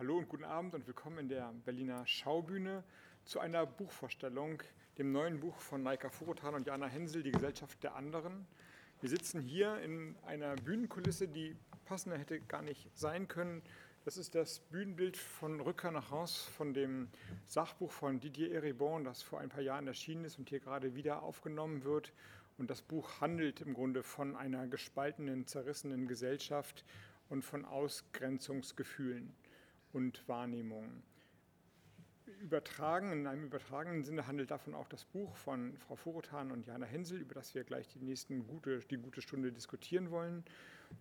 Hallo und guten Abend und willkommen in der Berliner Schaubühne zu einer Buchvorstellung, dem neuen Buch von Naika Furutan und Jana Hensel, Die Gesellschaft der anderen. Wir sitzen hier in einer Bühnenkulisse, die passender hätte gar nicht sein können. Das ist das Bühnenbild von Rückkehr nach Haus von dem Sachbuch von Didier Eribon, das vor ein paar Jahren erschienen ist und hier gerade wieder aufgenommen wird. Und das Buch handelt im Grunde von einer gespaltenen, zerrissenen Gesellschaft und von Ausgrenzungsgefühlen und Wahrnehmungen. Übertragen, in einem übertragenen Sinne handelt davon auch das Buch von Frau Vorotan und Jana Hensel, über das wir gleich die nächsten gute, die gute Stunde diskutieren wollen.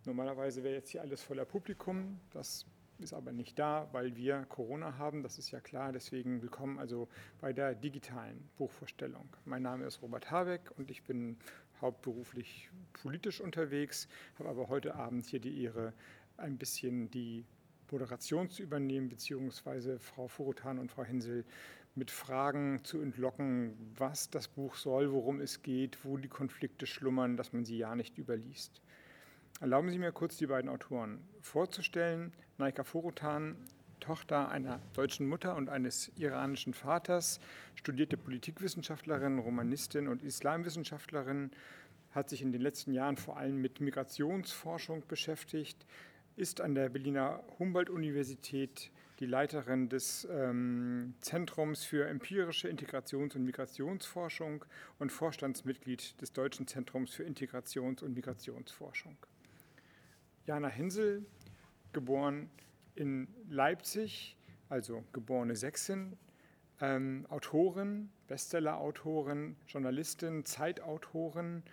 Normalerweise wäre jetzt hier alles voller Publikum. Das ist aber nicht da, weil wir Corona haben, das ist ja klar. Deswegen willkommen also bei der digitalen Buchvorstellung. Mein Name ist Robert Habeck und ich bin hauptberuflich politisch unterwegs, habe aber heute Abend hier die Ehre, ein bisschen die Moderation zu übernehmen, beziehungsweise Frau Furutan und Frau Hensel mit Fragen zu entlocken, was das Buch soll, worum es geht, wo die Konflikte schlummern, dass man sie ja nicht überliest. Erlauben Sie mir kurz die beiden Autoren vorzustellen. Naika Furutan, Tochter einer deutschen Mutter und eines iranischen Vaters, studierte Politikwissenschaftlerin, Romanistin und Islamwissenschaftlerin, hat sich in den letzten Jahren vor allem mit Migrationsforschung beschäftigt, ist an der Berliner Humboldt-Universität die Leiterin des ähm, Zentrums für empirische Integrations- und Migrationsforschung und Vorstandsmitglied des Deutschen Zentrums für Integrations- und Migrationsforschung. Jana Hensel, geboren in Leipzig, also geborene Sächsin, ähm, Autorin, Bestseller-Autorin, Journalistin, Zeitautorin,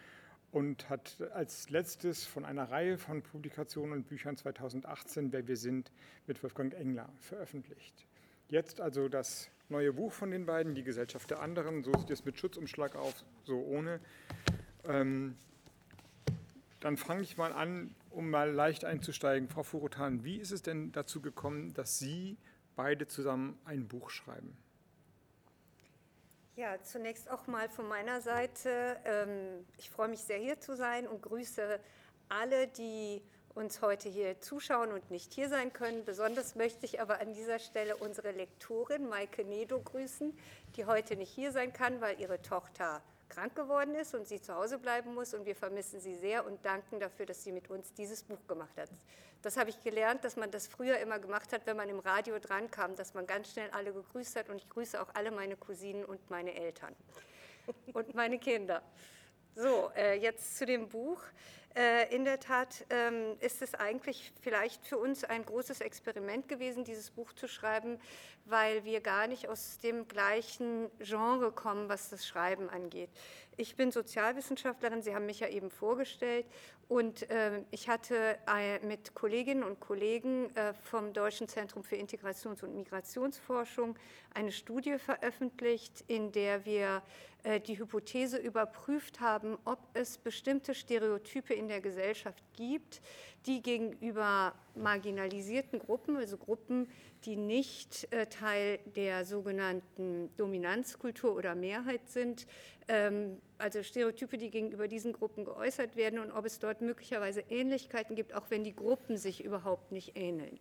und hat als letztes von einer Reihe von Publikationen und Büchern 2018 Wer wir sind mit Wolfgang Engler veröffentlicht. Jetzt also das neue Buch von den beiden, Die Gesellschaft der anderen, so sieht es mit Schutzumschlag auf, so ohne. Ähm, dann fange ich mal an, um mal leicht einzusteigen. Frau Furutan, wie ist es denn dazu gekommen, dass Sie beide zusammen ein Buch schreiben? Ja, zunächst auch mal von meiner Seite. Ähm, ich freue mich sehr, hier zu sein und grüße alle, die uns heute hier zuschauen und nicht hier sein können. Besonders möchte ich aber an dieser Stelle unsere Lektorin Maike Nedo grüßen, die heute nicht hier sein kann, weil ihre Tochter krank geworden ist und sie zu Hause bleiben muss. Und wir vermissen sie sehr und danken dafür, dass sie mit uns dieses Buch gemacht hat. Das habe ich gelernt, dass man das früher immer gemacht hat, wenn man im Radio drankam, dass man ganz schnell alle gegrüßt hat. Und ich grüße auch alle meine Cousinen und meine Eltern und meine Kinder. So, äh, jetzt zu dem Buch. Äh, in der Tat ähm, ist es eigentlich vielleicht für uns ein großes Experiment gewesen, dieses Buch zu schreiben, weil wir gar nicht aus dem gleichen Genre kommen, was das Schreiben angeht. Ich bin Sozialwissenschaftlerin, Sie haben mich ja eben vorgestellt, und äh, ich hatte äh, mit Kolleginnen und Kollegen äh, vom Deutschen Zentrum für Integrations- und Migrationsforschung eine Studie veröffentlicht, in der wir die Hypothese überprüft haben, ob es bestimmte Stereotype in der Gesellschaft gibt, die gegenüber marginalisierten Gruppen, also Gruppen, die nicht äh, Teil der sogenannten Dominanzkultur oder Mehrheit sind, ähm, also Stereotype, die gegenüber diesen Gruppen geäußert werden und ob es dort möglicherweise Ähnlichkeiten gibt, auch wenn die Gruppen sich überhaupt nicht ähneln.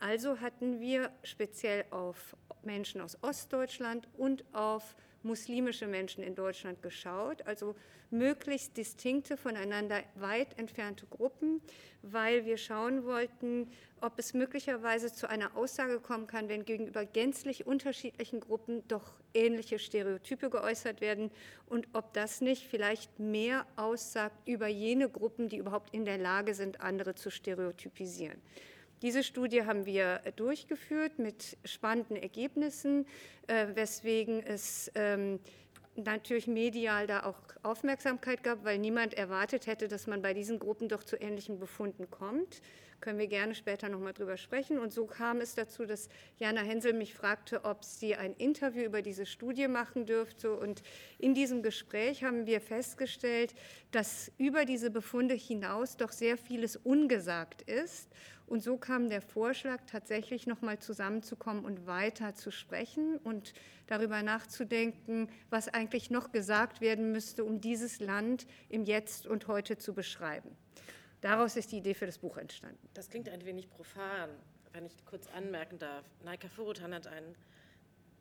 Also hatten wir speziell auf Menschen aus Ostdeutschland und auf muslimische Menschen in Deutschland geschaut, also möglichst distinkte, voneinander weit entfernte Gruppen, weil wir schauen wollten, ob es möglicherweise zu einer Aussage kommen kann, wenn gegenüber gänzlich unterschiedlichen Gruppen doch ähnliche Stereotype geäußert werden und ob das nicht vielleicht mehr aussagt über jene Gruppen, die überhaupt in der Lage sind, andere zu stereotypisieren. Diese Studie haben wir durchgeführt mit spannenden Ergebnissen, äh, weswegen es ähm, natürlich medial da auch Aufmerksamkeit gab, weil niemand erwartet hätte, dass man bei diesen Gruppen doch zu ähnlichen Befunden kommt. Können wir gerne später nochmal drüber sprechen. Und so kam es dazu, dass Jana Hensel mich fragte, ob sie ein Interview über diese Studie machen dürfte. Und in diesem Gespräch haben wir festgestellt, dass über diese Befunde hinaus doch sehr vieles ungesagt ist. Und so kam der Vorschlag, tatsächlich nochmal zusammenzukommen und weiter zu sprechen und darüber nachzudenken, was eigentlich noch gesagt werden müsste, um dieses Land im Jetzt und heute zu beschreiben. Daraus ist die Idee für das Buch entstanden. Das klingt ein wenig profan. wenn ich kurz anmerken darf, Naika Furutan hat einen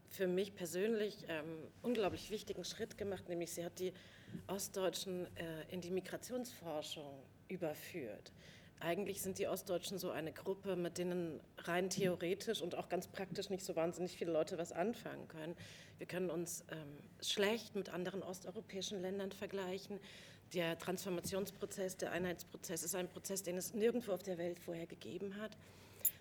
für mich persönlich ähm, unglaublich wichtigen Schritt gemacht, nämlich sie hat die Ostdeutschen äh, in die Migrationsforschung überführt. Eigentlich sind die Ostdeutschen so eine Gruppe, mit denen rein theoretisch und auch ganz praktisch nicht so wahnsinnig viele Leute was anfangen können. Wir können uns ähm, schlecht mit anderen osteuropäischen Ländern vergleichen. Der Transformationsprozess, der Einheitsprozess ist ein Prozess, den es nirgendwo auf der Welt vorher gegeben hat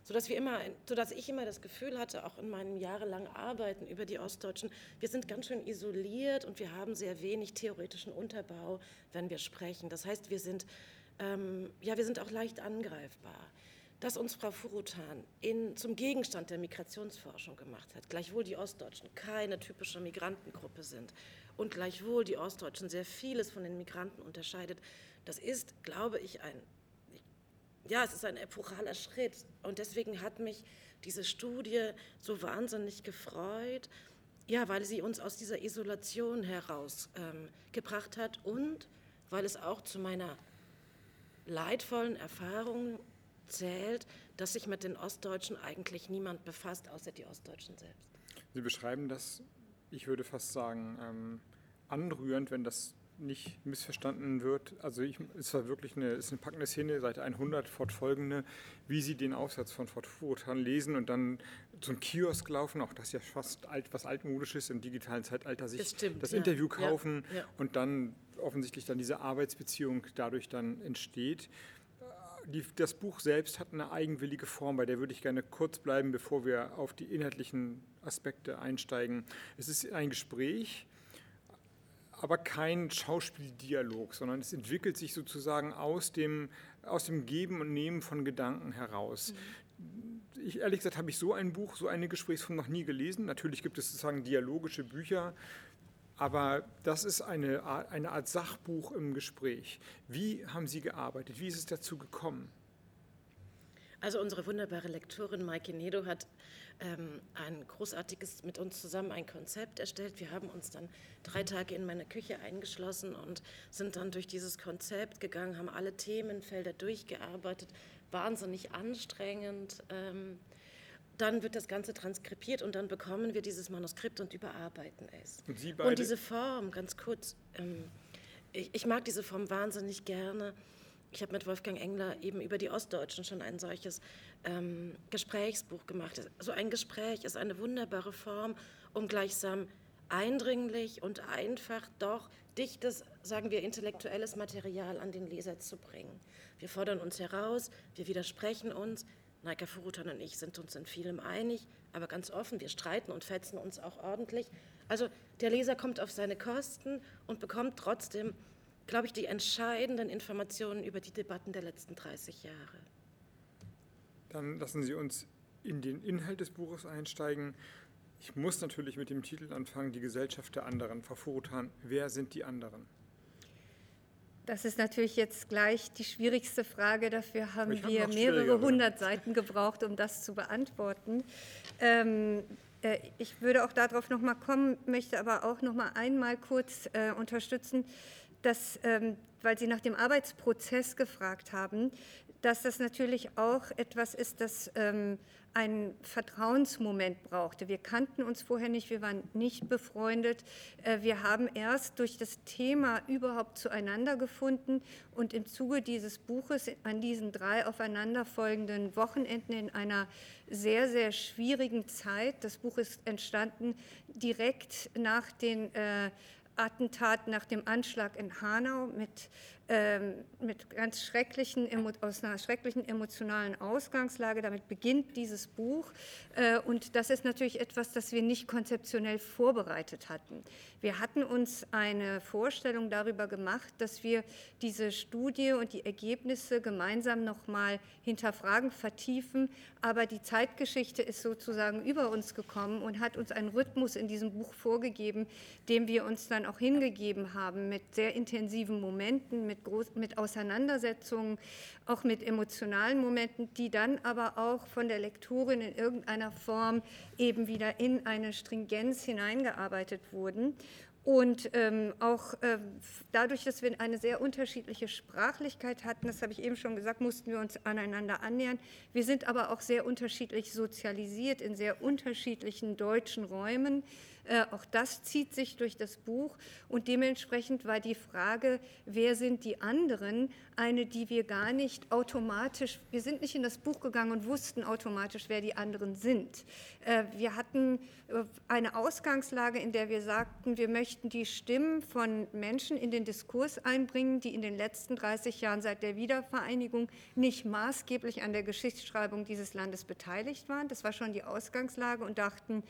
sodass, wir immer, sodass ich immer das Gefühl hatte, auch in meinem jahrelangen Arbeiten über die Ostdeutschen, wir sind ganz schön isoliert und wir haben sehr wenig theoretischen Unterbau, wenn wir sprechen. Das heißt, wir sind, ähm, ja, wir sind auch leicht angreifbar. Dass uns Frau Furutan in, zum Gegenstand der Migrationsforschung gemacht hat, gleichwohl die Ostdeutschen keine typische Migrantengruppe sind und gleichwohl die Ostdeutschen sehr vieles von den Migranten unterscheidet, das ist, glaube ich, ein ja, es ist ein epochaler Schritt. Und deswegen hat mich diese Studie so wahnsinnig gefreut, ja, weil sie uns aus dieser Isolation herausgebracht ähm, hat und weil es auch zu meiner leidvollen Erfahrung zählt, dass sich mit den Ostdeutschen eigentlich niemand befasst, außer die Ostdeutschen selbst. Sie beschreiben das, ich würde fast sagen, ähm, anrührend, wenn das nicht missverstanden wird. Also ich, es war wirklich eine, ist eine packende Szene, Seite 100 fortfolgende, wie Sie den Aufsatz von Fort Furutan lesen und dann zum Kiosk laufen, auch das ja fast alt, was altmodisches im digitalen Zeitalter, sich das, stimmt, das ja. Interview kaufen ja, ja. und dann offensichtlich dann diese Arbeitsbeziehung dadurch dann entsteht. Die, das Buch selbst hat eine eigenwillige Form, bei der würde ich gerne kurz bleiben, bevor wir auf die inhaltlichen Aspekte einsteigen. Es ist ein Gespräch, aber kein Schauspieldialog, sondern es entwickelt sich sozusagen aus dem, aus dem Geben und Nehmen von Gedanken heraus. Mhm. Ich, ehrlich gesagt habe ich so ein Buch, so eine Gesprächsform noch nie gelesen. Natürlich gibt es sozusagen dialogische Bücher, aber das ist eine Art, eine Art Sachbuch im Gespräch. Wie haben Sie gearbeitet? Wie ist es dazu gekommen? Also unsere wunderbare Lektorin Maike Nedo hat ähm, ein großartiges mit uns zusammen ein Konzept erstellt. Wir haben uns dann drei Tage in meine Küche eingeschlossen und sind dann durch dieses Konzept gegangen, haben alle Themenfelder durchgearbeitet, wahnsinnig anstrengend. Ähm, dann wird das Ganze transkribiert und dann bekommen wir dieses Manuskript und überarbeiten es. Und, Sie beide? und diese Form, ganz kurz, ähm, ich, ich mag diese Form wahnsinnig gerne. Ich habe mit Wolfgang Engler eben über die Ostdeutschen schon ein solches ähm, Gesprächsbuch gemacht. So ein Gespräch ist eine wunderbare Form, um gleichsam eindringlich und einfach doch dichtes, sagen wir, intellektuelles Material an den Leser zu bringen. Wir fordern uns heraus, wir widersprechen uns. Naika Furutan und ich sind uns in vielem einig, aber ganz offen, wir streiten und fetzen uns auch ordentlich. Also der Leser kommt auf seine Kosten und bekommt trotzdem glaube ich, die entscheidenden Informationen über die Debatten der letzten 30 Jahre. Dann lassen Sie uns in den Inhalt des Buches einsteigen. Ich muss natürlich mit dem Titel anfangen, Die Gesellschaft der anderen. Frau Furutan, wer sind die anderen? Das ist natürlich jetzt gleich die schwierigste Frage. Dafür haben wir mehrere hundert Seiten gebraucht, um das zu beantworten. Ähm, äh, ich würde auch darauf noch mal kommen, möchte aber auch noch mal einmal kurz äh, unterstützen, dass, ähm, weil Sie nach dem Arbeitsprozess gefragt haben, dass das natürlich auch etwas ist, das ähm, einen Vertrauensmoment brauchte. Wir kannten uns vorher nicht, wir waren nicht befreundet. Äh, wir haben erst durch das Thema überhaupt zueinander gefunden und im Zuge dieses Buches an diesen drei aufeinanderfolgenden Wochenenden in einer sehr, sehr schwierigen Zeit, das Buch ist entstanden direkt nach den äh, Attentat nach dem Anschlag in Hanau mit ähm, mit ganz schrecklichen, aus einer schrecklichen emotionalen Ausgangslage. Damit beginnt dieses Buch. Äh, und das ist natürlich etwas, das wir nicht konzeptionell vorbereitet hatten. Wir hatten uns eine Vorstellung darüber gemacht, dass wir diese Studie und die Ergebnisse gemeinsam nochmal hinterfragen, vertiefen. Aber die Zeitgeschichte ist sozusagen über uns gekommen und hat uns einen Rhythmus in diesem Buch vorgegeben, dem wir uns dann auch hingegeben haben, mit sehr intensiven Momenten, mit mit, groß, mit Auseinandersetzungen, auch mit emotionalen Momenten, die dann aber auch von der Lektorin in irgendeiner Form eben wieder in eine Stringenz hineingearbeitet wurden. Und ähm, auch äh, dadurch, dass wir eine sehr unterschiedliche Sprachlichkeit hatten, das habe ich eben schon gesagt, mussten wir uns aneinander annähern. Wir sind aber auch sehr unterschiedlich sozialisiert in sehr unterschiedlichen deutschen Räumen. Äh, auch das zieht sich durch das Buch und dementsprechend war die Frage, wer sind die anderen, eine, die wir gar nicht automatisch, wir sind nicht in das Buch gegangen und wussten automatisch, wer die anderen sind. Äh, wir hatten äh, eine Ausgangslage, in der wir sagten, wir möchten die Stimmen von Menschen in den Diskurs einbringen, die in den letzten 30 Jahren seit der Wiedervereinigung nicht maßgeblich an der Geschichtsschreibung dieses Landes beteiligt waren. Das war schon die Ausgangslage und dachten,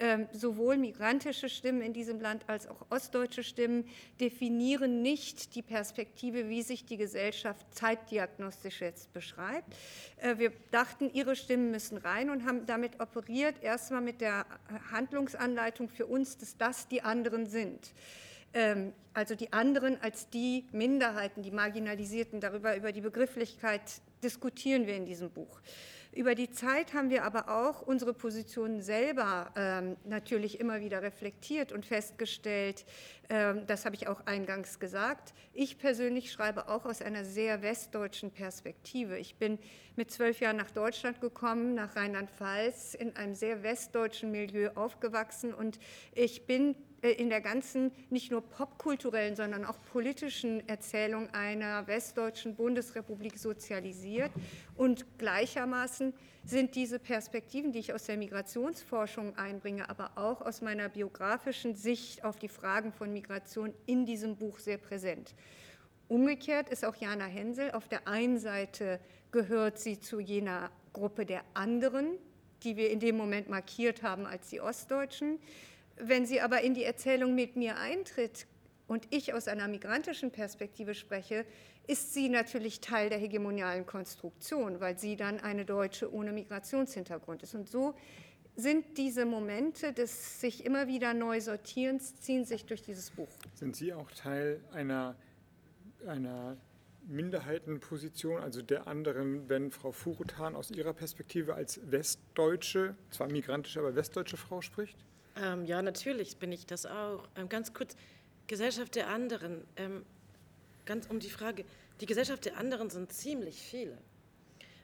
ähm, sowohl migrantische Stimmen in diesem Land als auch ostdeutsche Stimmen definieren nicht die Perspektive, wie sich die Gesellschaft zeitdiagnostisch jetzt beschreibt. Äh, wir dachten, ihre Stimmen müssen rein und haben damit operiert, erstmal mit der Handlungsanleitung für uns, dass das die anderen sind ähm, also die anderen als die Minderheiten, die Marginalisierten. Darüber, über die Begrifflichkeit diskutieren wir in diesem Buch. Über die Zeit haben wir aber auch unsere Positionen selber ähm, natürlich immer wieder reflektiert und festgestellt, ähm, das habe ich auch eingangs gesagt, ich persönlich schreibe auch aus einer sehr westdeutschen Perspektive. Ich bin mit zwölf Jahren nach Deutschland gekommen, nach Rheinland-Pfalz, in einem sehr westdeutschen Milieu aufgewachsen und ich bin in der ganzen, nicht nur popkulturellen, sondern auch politischen Erzählung einer westdeutschen Bundesrepublik sozialisiert. Und gleichermaßen sind diese Perspektiven, die ich aus der Migrationsforschung einbringe, aber auch aus meiner biografischen Sicht auf die Fragen von Migration in diesem Buch sehr präsent. Umgekehrt ist auch Jana Hensel. Auf der einen Seite gehört sie zu jener Gruppe der anderen, die wir in dem Moment markiert haben als die Ostdeutschen. Wenn sie aber in die Erzählung mit mir eintritt und ich aus einer migrantischen Perspektive spreche, ist sie natürlich Teil der hegemonialen Konstruktion, weil sie dann eine Deutsche ohne Migrationshintergrund ist. Und so sind diese Momente des sich immer wieder neu Sortierens, ziehen sich durch dieses Buch. Sind Sie auch Teil einer, einer Minderheitenposition, also der anderen, wenn Frau Furutan aus ihrer Perspektive als westdeutsche, zwar migrantische, aber westdeutsche Frau spricht? Ähm, ja, natürlich bin ich das auch. Ähm, ganz kurz, Gesellschaft der anderen. Ähm, ganz um die Frage, die Gesellschaft der anderen sind ziemlich viele.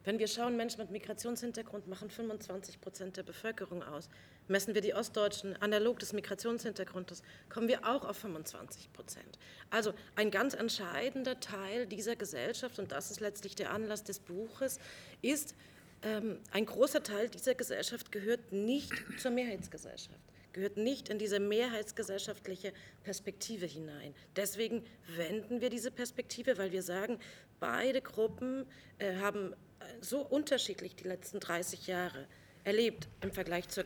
Wenn wir schauen, Menschen mit Migrationshintergrund machen 25 Prozent der Bevölkerung aus. Messen wir die Ostdeutschen analog des Migrationshintergrundes, kommen wir auch auf 25 Prozent. Also ein ganz entscheidender Teil dieser Gesellschaft, und das ist letztlich der Anlass des Buches, ist, ähm, ein großer Teil dieser Gesellschaft gehört nicht zur Mehrheitsgesellschaft gehört nicht in diese mehrheitsgesellschaftliche Perspektive hinein. Deswegen wenden wir diese Perspektive, weil wir sagen, beide Gruppen äh, haben äh, so unterschiedlich die letzten 30 Jahre erlebt im Vergleich zur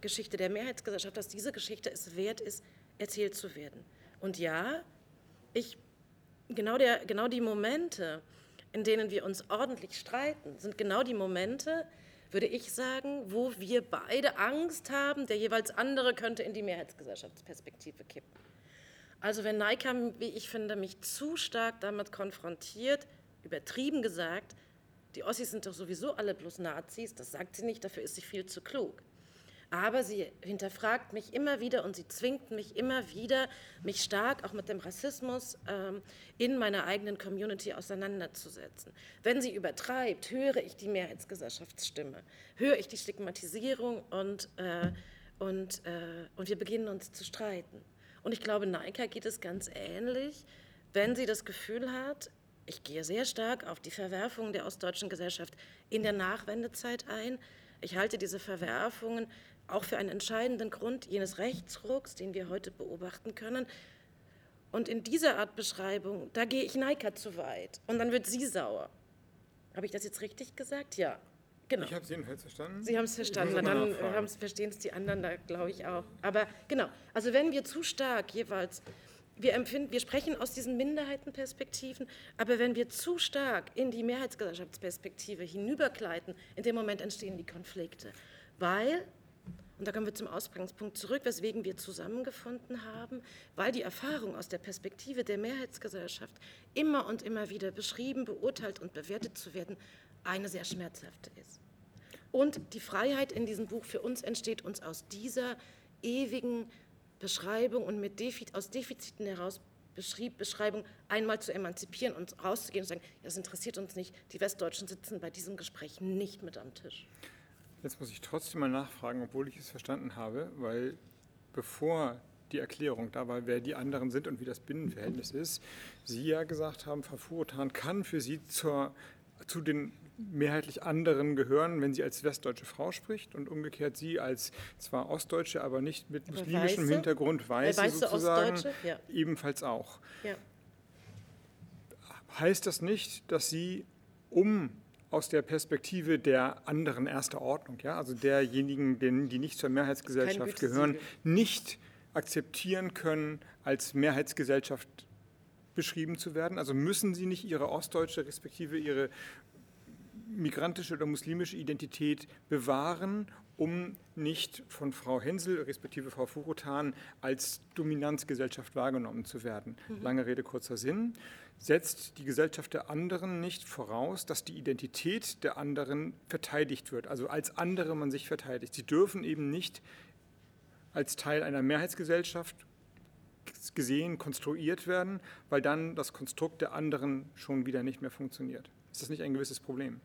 Geschichte der Mehrheitsgesellschaft, dass diese Geschichte es wert ist, erzählt zu werden. Und ja, ich, genau, der, genau die Momente, in denen wir uns ordentlich streiten, sind genau die Momente, würde ich sagen, wo wir beide Angst haben, der jeweils andere könnte in die Mehrheitsgesellschaftsperspektive kippen. Also wenn Neika, wie ich finde, mich zu stark damit konfrontiert, übertrieben gesagt, die Ossis sind doch sowieso alle bloß Nazis, das sagt sie nicht, dafür ist sie viel zu klug. Aber sie hinterfragt mich immer wieder und sie zwingt mich immer wieder, mich stark auch mit dem Rassismus ähm, in meiner eigenen Community auseinanderzusetzen. Wenn sie übertreibt, höre ich die Mehrheitsgesellschaftsstimme, höre ich die Stigmatisierung und, äh, und, äh, und wir beginnen uns zu streiten. Und ich glaube, Naika geht es ganz ähnlich, wenn sie das Gefühl hat, ich gehe sehr stark auf die Verwerfungen der ostdeutschen Gesellschaft in der Nachwendezeit ein. Ich halte diese Verwerfungen auch für einen entscheidenden Grund jenes Rechtsrucks, den wir heute beobachten können. Und in dieser Art Beschreibung, da gehe ich Neika zu weit und dann wird sie sauer. Habe ich das jetzt richtig gesagt? Ja. Genau. Ich habe es jedenfalls verstanden. Sie haben es verstanden, dann verstehen es die anderen da, glaube ich, auch. Aber genau, also wenn wir zu stark jeweils, wir empfinden, wir sprechen aus diesen Minderheitenperspektiven, aber wenn wir zu stark in die Mehrheitsgesellschaftsperspektive hinübergleiten, in dem Moment entstehen die Konflikte. Weil und da kommen wir zum Ausgangspunkt zurück, weswegen wir zusammengefunden haben, weil die Erfahrung aus der Perspektive der Mehrheitsgesellschaft immer und immer wieder beschrieben, beurteilt und bewertet zu werden, eine sehr schmerzhafte ist. Und die Freiheit in diesem Buch für uns entsteht uns aus dieser ewigen Beschreibung und mit Defizit, aus Defiziten heraus Beschrieb, Beschreibung einmal zu emanzipieren und rauszugehen und zu sagen, das interessiert uns nicht, die Westdeutschen sitzen bei diesem Gespräch nicht mit am Tisch. Jetzt muss ich trotzdem mal nachfragen, obwohl ich es verstanden habe, weil bevor die Erklärung da war, wer die anderen sind und wie das Binnenverhältnis ist, Sie ja gesagt haben, Furotan kann für Sie zur, zu den mehrheitlich anderen gehören, wenn sie als westdeutsche Frau spricht und umgekehrt Sie als zwar Ostdeutsche, aber nicht mit muslimischem Weiße? Hintergrund, Weiße, Weiße sozusagen? Ja. ebenfalls auch. Ja. Heißt das nicht, dass Sie, um aus der Perspektive der anderen erster Ordnung, ja, also derjenigen, denen, die nicht zur Mehrheitsgesellschaft gehören, nicht akzeptieren können, als Mehrheitsgesellschaft beschrieben zu werden? Also müssen Sie nicht Ihre ostdeutsche respektive Ihre migrantische oder muslimische Identität bewahren, um nicht von Frau Hensel respektive Frau Furutan als Dominanzgesellschaft wahrgenommen zu werden. Lange Rede, kurzer Sinn. Setzt die Gesellschaft der anderen nicht voraus, dass die Identität der anderen verteidigt wird, also als andere man sich verteidigt. Sie dürfen eben nicht als Teil einer Mehrheitsgesellschaft gesehen, konstruiert werden, weil dann das Konstrukt der anderen schon wieder nicht mehr funktioniert. Ist das nicht ein gewisses Problem?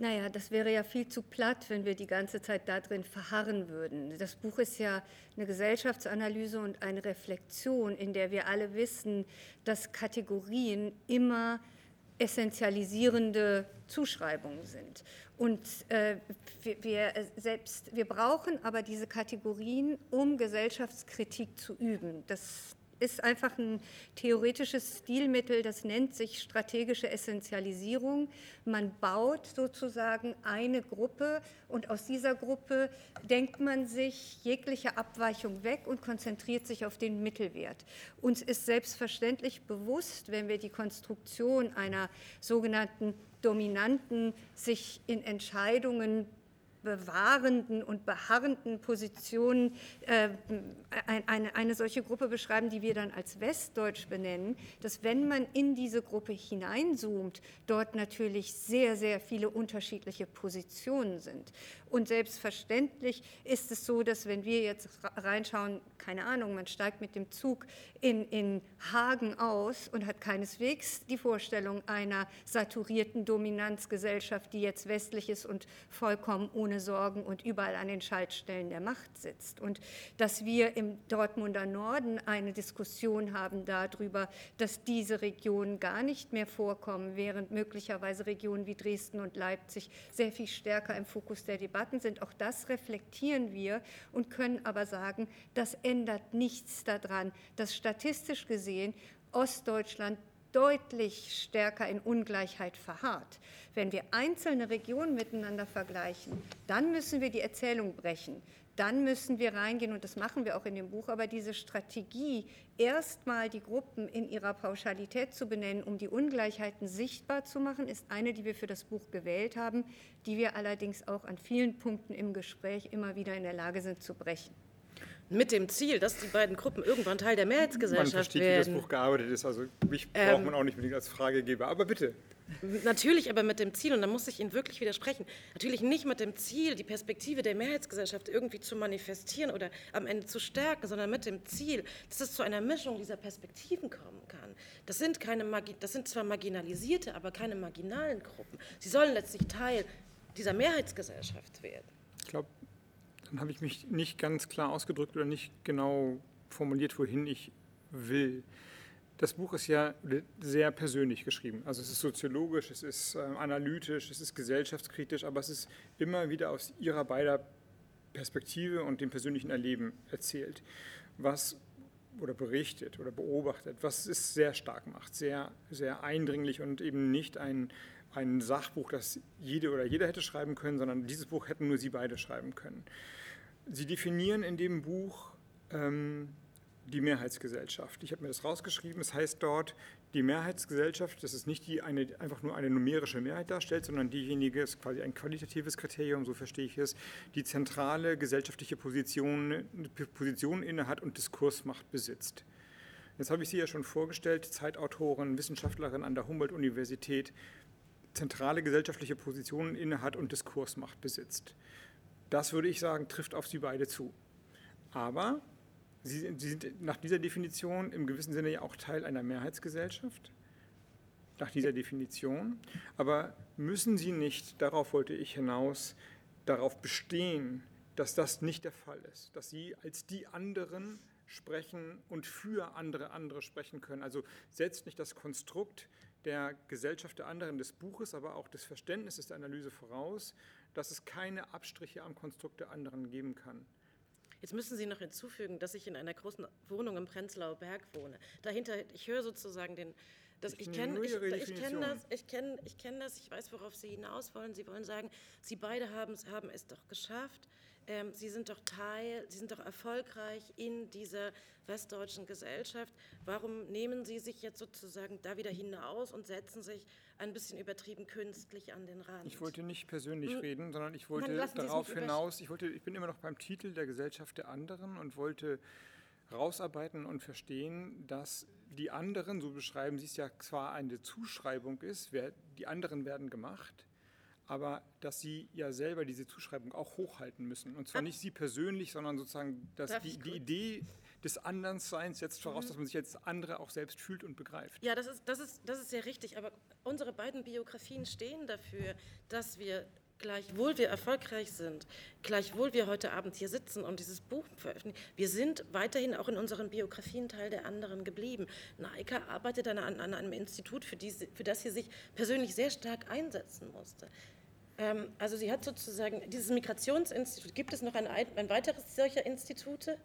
Naja, das wäre ja viel zu platt, wenn wir die ganze Zeit da drin verharren würden. Das Buch ist ja eine Gesellschaftsanalyse und eine Reflexion, in der wir alle wissen, dass Kategorien immer essentialisierende Zuschreibungen sind. Und äh, wir, wir, selbst, wir brauchen aber diese Kategorien, um Gesellschaftskritik zu üben. Das ist einfach ein theoretisches Stilmittel, das nennt sich strategische Essentialisierung. Man baut sozusagen eine Gruppe und aus dieser Gruppe denkt man sich jegliche Abweichung weg und konzentriert sich auf den Mittelwert. Uns ist selbstverständlich bewusst, wenn wir die Konstruktion einer sogenannten dominanten, sich in Entscheidungen bewahrenden und beharrenden Positionen äh, eine, eine solche Gruppe beschreiben, die wir dann als Westdeutsch benennen, dass wenn man in diese Gruppe hineinzoomt, dort natürlich sehr, sehr viele unterschiedliche Positionen sind. Und selbstverständlich ist es so, dass wenn wir jetzt reinschauen, keine Ahnung, man steigt mit dem Zug in, in Hagen aus und hat keineswegs die Vorstellung einer saturierten Dominanzgesellschaft, die jetzt westlich ist und vollkommen ohne Sorgen und überall an den Schaltstellen der Macht sitzt. Und dass wir im Dortmunder Norden eine Diskussion haben darüber, dass diese Regionen gar nicht mehr vorkommen, während möglicherweise Regionen wie Dresden und Leipzig sehr viel stärker im Fokus der Debatten sind. Auch das reflektieren wir und können aber sagen, das ändert nichts daran, dass statistisch gesehen Ostdeutschland deutlich stärker in Ungleichheit verharrt. Wenn wir einzelne Regionen miteinander vergleichen, dann müssen wir die Erzählung brechen. Dann müssen wir reingehen, und das machen wir auch in dem Buch, aber diese Strategie, erstmal die Gruppen in ihrer Pauschalität zu benennen, um die Ungleichheiten sichtbar zu machen, ist eine, die wir für das Buch gewählt haben, die wir allerdings auch an vielen Punkten im Gespräch immer wieder in der Lage sind zu brechen. Mit dem Ziel, dass die beiden Gruppen irgendwann Teil der Man Mehrheitsgesellschaft versteht, wie das werden. Buch gearbeitet ist. Also mich Ähm, braucht man auch nicht unbedingt als Fragegeber. Aber bitte. Natürlich aber mit dem Ziel, und da muss ich Ihnen wirklich widersprechen, natürlich nicht mit dem Ziel, die Perspektive der Mehrheitsgesellschaft irgendwie zu manifestieren oder am Ende zu stärken, sondern mit dem Ziel, dass es zu einer Mischung dieser Perspektiven kommen kann. Das sind, keine, das sind zwar marginalisierte, aber keine marginalen Gruppen. Sie sollen letztlich Teil dieser Mehrheitsgesellschaft werden. Ich glaube, dann habe ich mich nicht ganz klar ausgedrückt oder nicht genau formuliert, wohin ich will. Das Buch ist ja sehr persönlich geschrieben. Also es ist soziologisch, es ist äh, analytisch, es ist gesellschaftskritisch, aber es ist immer wieder aus ihrer beider Perspektive und dem persönlichen Erleben erzählt. Was oder berichtet oder beobachtet, was es sehr stark macht, sehr, sehr eindringlich und eben nicht ein, ein Sachbuch, das jede oder jeder hätte schreiben können, sondern dieses Buch hätten nur Sie beide schreiben können. Sie definieren in dem Buch ähm, die Mehrheitsgesellschaft. Ich habe mir das rausgeschrieben. Es heißt dort, die Mehrheitsgesellschaft, das ist nicht die eine, einfach nur eine numerische Mehrheit darstellt, sondern diejenige ist quasi ein qualitatives Kriterium, so verstehe ich es, die zentrale gesellschaftliche Position, Position innehat und Diskursmacht besitzt. Jetzt habe ich Sie ja schon vorgestellt, Zeitautorin, Wissenschaftlerin an der Humboldt-Universität, zentrale gesellschaftliche Positionen innehat und Diskursmacht besitzt. Das würde ich sagen, trifft auf Sie beide zu. Aber Sie, Sie sind nach dieser Definition im gewissen Sinne ja auch Teil einer Mehrheitsgesellschaft, nach dieser Definition. Aber müssen Sie nicht, darauf wollte ich hinaus, darauf bestehen, dass das nicht der Fall ist, dass Sie als die anderen sprechen und für andere andere sprechen können. Also setzt nicht das Konstrukt der Gesellschaft der anderen des Buches, aber auch des Verständnisses der Analyse voraus, dass es keine Abstriche am Konstrukt der anderen geben kann. Jetzt müssen Sie noch hinzufügen, dass ich in einer großen Wohnung im Prenzlauer Berg wohne. Dahinter, ich höre sozusagen den, das, ich, ich kenne ich, ich kenn das, ich kenne ich kenn das, ich weiß, worauf Sie hinaus wollen. Sie wollen sagen, Sie beide haben, haben es doch geschafft. Ähm, Sie sind doch Teil, Sie sind doch erfolgreich in dieser westdeutschen Gesellschaft. Warum nehmen Sie sich jetzt sozusagen da wieder hinaus und setzen sich ein bisschen übertrieben künstlich an den Rand? Ich wollte nicht persönlich hm. reden, sondern ich wollte darauf hinaus, ich, wollte, ich bin immer noch beim Titel der Gesellschaft der anderen und wollte rausarbeiten und verstehen, dass die anderen, so beschreiben Sie es ja, zwar eine Zuschreibung ist, wer, die anderen werden gemacht, aber dass Sie ja selber diese Zuschreibung auch hochhalten müssen. Und zwar nicht Sie persönlich, sondern sozusagen dass die, die Idee des Andersseins setzt voraus, mhm. dass man sich als andere auch selbst fühlt und begreift. Ja, das ist, das, ist, das ist sehr richtig, aber unsere beiden Biografien stehen dafür, dass wir gleichwohl wir erfolgreich sind, gleichwohl wir heute Abend hier sitzen und dieses Buch veröffentlichen, wir sind weiterhin auch in unseren Biografien Teil der anderen geblieben. Naika arbeitet an, an, einem Institut, für, die, für das sie sich persönlich sehr stark einsetzen musste. Ähm, also sie hat sozusagen dieses Migrationsinstitut, gibt es noch ein, ein weiteres solcher Institute?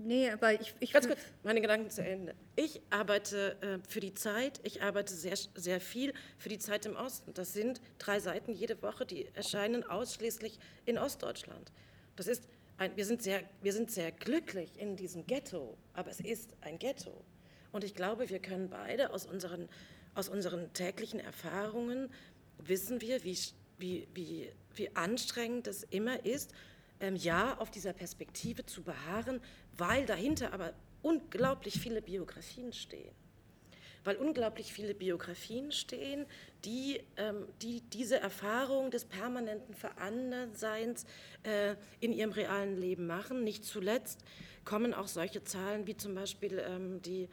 Nee, aber ich, ich. Ganz kurz, meine Gedanken zu Ende. Ich arbeite äh, für die Zeit, ich arbeite sehr, sehr viel für die Zeit im Osten. Das sind drei Seiten jede Woche, die erscheinen ausschließlich in Ostdeutschland. Das ist ein, wir, sind sehr, wir sind sehr glücklich in diesem Ghetto, aber es ist ein Ghetto. Und ich glaube, wir können beide aus unseren, aus unseren täglichen Erfahrungen wissen wir, wie, wie, wie, wie anstrengend es immer ist, ähm, ja, auf dieser Perspektive zu beharren, weil dahinter aber unglaublich viele Biografien stehen. Weil unglaublich viele Biografien stehen, die, ähm, die diese Erfahrung des permanenten Veranderseins äh, in ihrem realen Leben machen. Nicht zuletzt kommen auch solche Zahlen wie zum Beispiel ähm, die,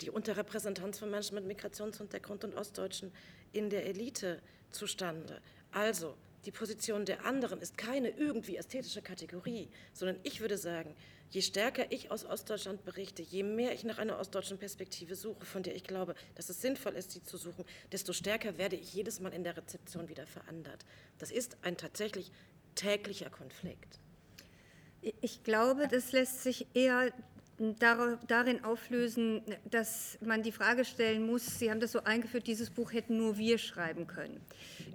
die Unterrepräsentanz von Menschen mit Migrationshintergrund und Ostdeutschen in der Elite zustande. Also, die Position der anderen ist keine irgendwie ästhetische Kategorie, sondern ich würde sagen, je stärker ich aus Ostdeutschland berichte, je mehr ich nach einer ostdeutschen Perspektive suche, von der ich glaube, dass es sinnvoll ist, sie zu suchen, desto stärker werde ich jedes Mal in der Rezeption wieder verandert. Das ist ein tatsächlich täglicher Konflikt. Ich glaube, das lässt sich eher darin auflösen, dass man die Frage stellen muss, Sie haben das so eingeführt, dieses Buch hätten nur wir schreiben können.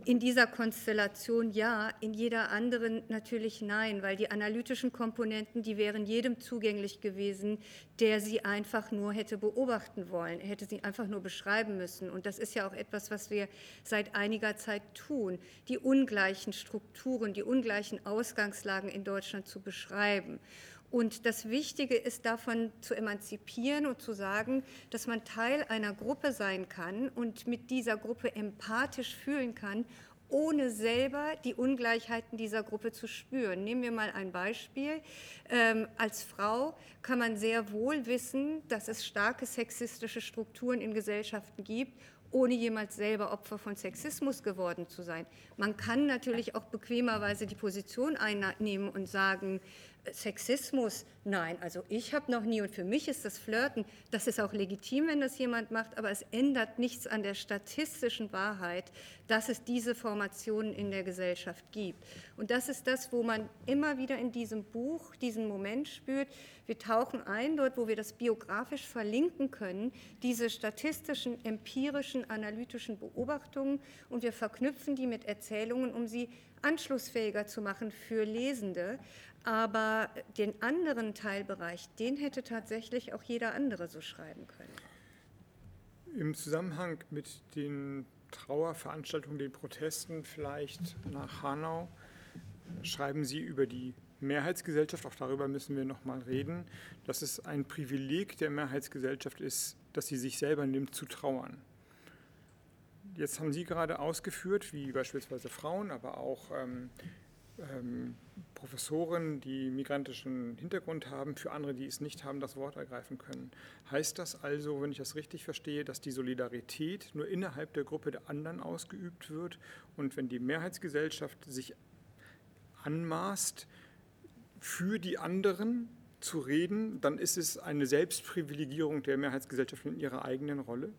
In dieser Konstellation ja, in jeder anderen natürlich nein, weil die analytischen Komponenten, die wären jedem zugänglich gewesen, der sie einfach nur hätte beobachten wollen, hätte sie einfach nur beschreiben müssen. Und das ist ja auch etwas, was wir seit einiger Zeit tun, die ungleichen Strukturen, die ungleichen Ausgangslagen in Deutschland zu beschreiben. Und das Wichtige ist davon zu emanzipieren und zu sagen, dass man Teil einer Gruppe sein kann und mit dieser Gruppe empathisch fühlen kann, ohne selber die Ungleichheiten dieser Gruppe zu spüren. Nehmen wir mal ein Beispiel. Ähm, als Frau kann man sehr wohl wissen, dass es starke sexistische Strukturen in Gesellschaften gibt ohne jemals selber Opfer von Sexismus geworden zu sein. Man kann natürlich auch bequemerweise die Position einnehmen und sagen, Sexismus, nein, also ich habe noch nie und für mich ist das Flirten, das ist auch legitim, wenn das jemand macht, aber es ändert nichts an der statistischen Wahrheit, dass es diese Formationen in der Gesellschaft gibt. Und das ist das, wo man immer wieder in diesem Buch diesen Moment spürt. Wir tauchen ein dort, wo wir das biografisch verlinken können, diese statistischen, empirischen, analytischen Beobachtungen und wir verknüpfen die mit Erzählungen, um sie anschlussfähiger zu machen für Lesende. Aber den anderen Teilbereich, den hätte tatsächlich auch jeder andere so schreiben können. Im Zusammenhang mit den Trauerveranstaltungen, den Protesten vielleicht nach Hanau, schreiben Sie über die Mehrheitsgesellschaft, auch darüber müssen wir noch mal reden, dass es ein Privileg der Mehrheitsgesellschaft ist, dass sie sich selber nimmt zu trauern. Jetzt haben Sie gerade ausgeführt, wie beispielsweise Frauen, aber auch ähm, ähm, Professoren, die migrantischen Hintergrund haben, für andere, die es nicht haben, das Wort ergreifen können. Heißt das also, wenn ich das richtig verstehe, dass die Solidarität nur innerhalb der Gruppe der anderen ausgeübt wird und wenn die Mehrheitsgesellschaft sich anmaßt, für die anderen zu reden, dann ist es eine Selbstprivilegierung der Mehrheitsgesellschaft in ihrer eigenen Rolle?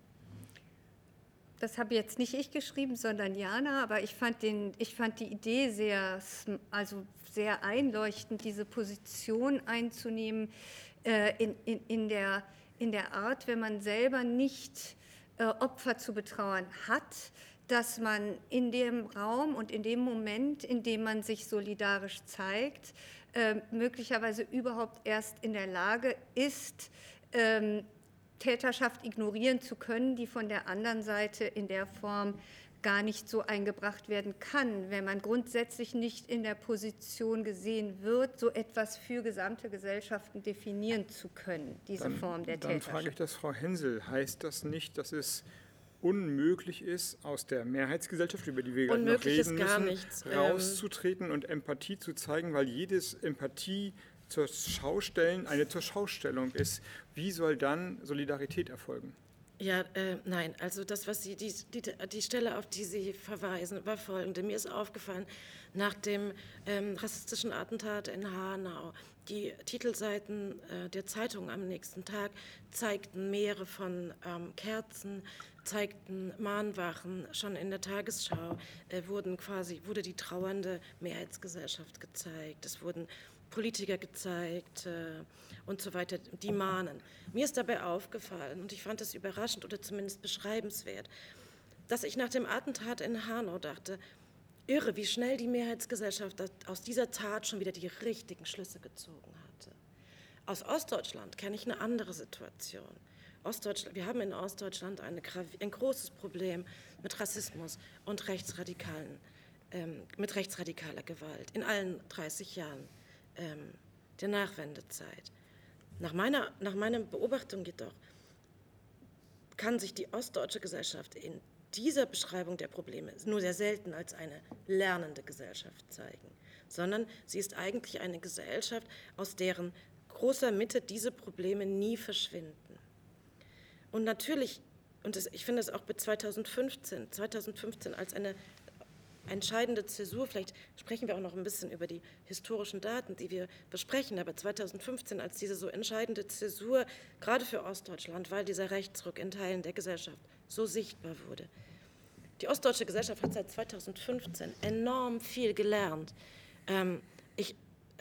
Das habe jetzt nicht ich geschrieben, sondern Jana, aber ich fand, den, ich fand die Idee sehr, also sehr einleuchtend, diese Position einzunehmen äh, in, in, in, der, in der Art, wenn man selber nicht äh, Opfer zu betrauern hat, dass man in dem Raum und in dem Moment, in dem man sich solidarisch zeigt, äh, möglicherweise überhaupt erst in der Lage ist, ähm, Täterschaft ignorieren zu können, die von der anderen Seite in der Form gar nicht so eingebracht werden kann, wenn man grundsätzlich nicht in der Position gesehen wird, so etwas für gesamte Gesellschaften definieren zu können, diese dann, Form der dann Täterschaft. Dann frage ich das Frau Hensel, heißt das nicht, dass es unmöglich ist, aus der Mehrheitsgesellschaft, über die wir gerade noch reden müssen, nichts. Ähm, rauszutreten und Empathie zu zeigen, weil jedes Empathie zur Schaustellen eine zur Schaustellung ist, wie soll dann Solidarität erfolgen? Ja, äh, nein, also das, was Sie, die, die, die Stelle, auf die Sie verweisen, war folgende. Mir ist aufgefallen, nach dem ähm, rassistischen Attentat in Hanau, die Titelseiten äh, der Zeitung am nächsten Tag zeigten Meere von ähm, Kerzen, zeigten Mahnwachen. Schon in der Tagesschau äh, wurden quasi, wurde die trauernde Mehrheitsgesellschaft gezeigt. Es wurden Politiker gezeigt äh, und so weiter, die mahnen. Mir ist dabei aufgefallen, und ich fand es überraschend oder zumindest beschreibenswert, dass ich nach dem Attentat in Hanau dachte, irre, wie schnell die Mehrheitsgesellschaft aus dieser Tat schon wieder die richtigen Schlüsse gezogen hatte. Aus Ostdeutschland kenne ich eine andere Situation. Ostdeutschland, wir haben in Ostdeutschland eine, ein großes Problem mit Rassismus und rechtsradikalen, ähm, mit rechtsradikaler Gewalt in allen 30 Jahren ähm, der Nachwendezeit. Nach meiner, nach meiner Beobachtung jedoch kann sich die ostdeutsche Gesellschaft in dieser Beschreibung der Probleme nur sehr selten als eine lernende Gesellschaft zeigen, sondern sie ist eigentlich eine Gesellschaft, aus deren großer Mitte diese Probleme nie verschwinden. Und natürlich, und das, ich finde es auch bei 2015, 2015 als eine entscheidende Zäsur, vielleicht sprechen wir auch noch ein bisschen über die historischen Daten, die wir besprechen, aber 2015 als diese so entscheidende Zäsur, gerade für Ostdeutschland, weil dieser Rechtsruck in Teilen der Gesellschaft so sichtbar wurde. Die ostdeutsche Gesellschaft hat seit 2015 enorm viel gelernt. Ähm, ich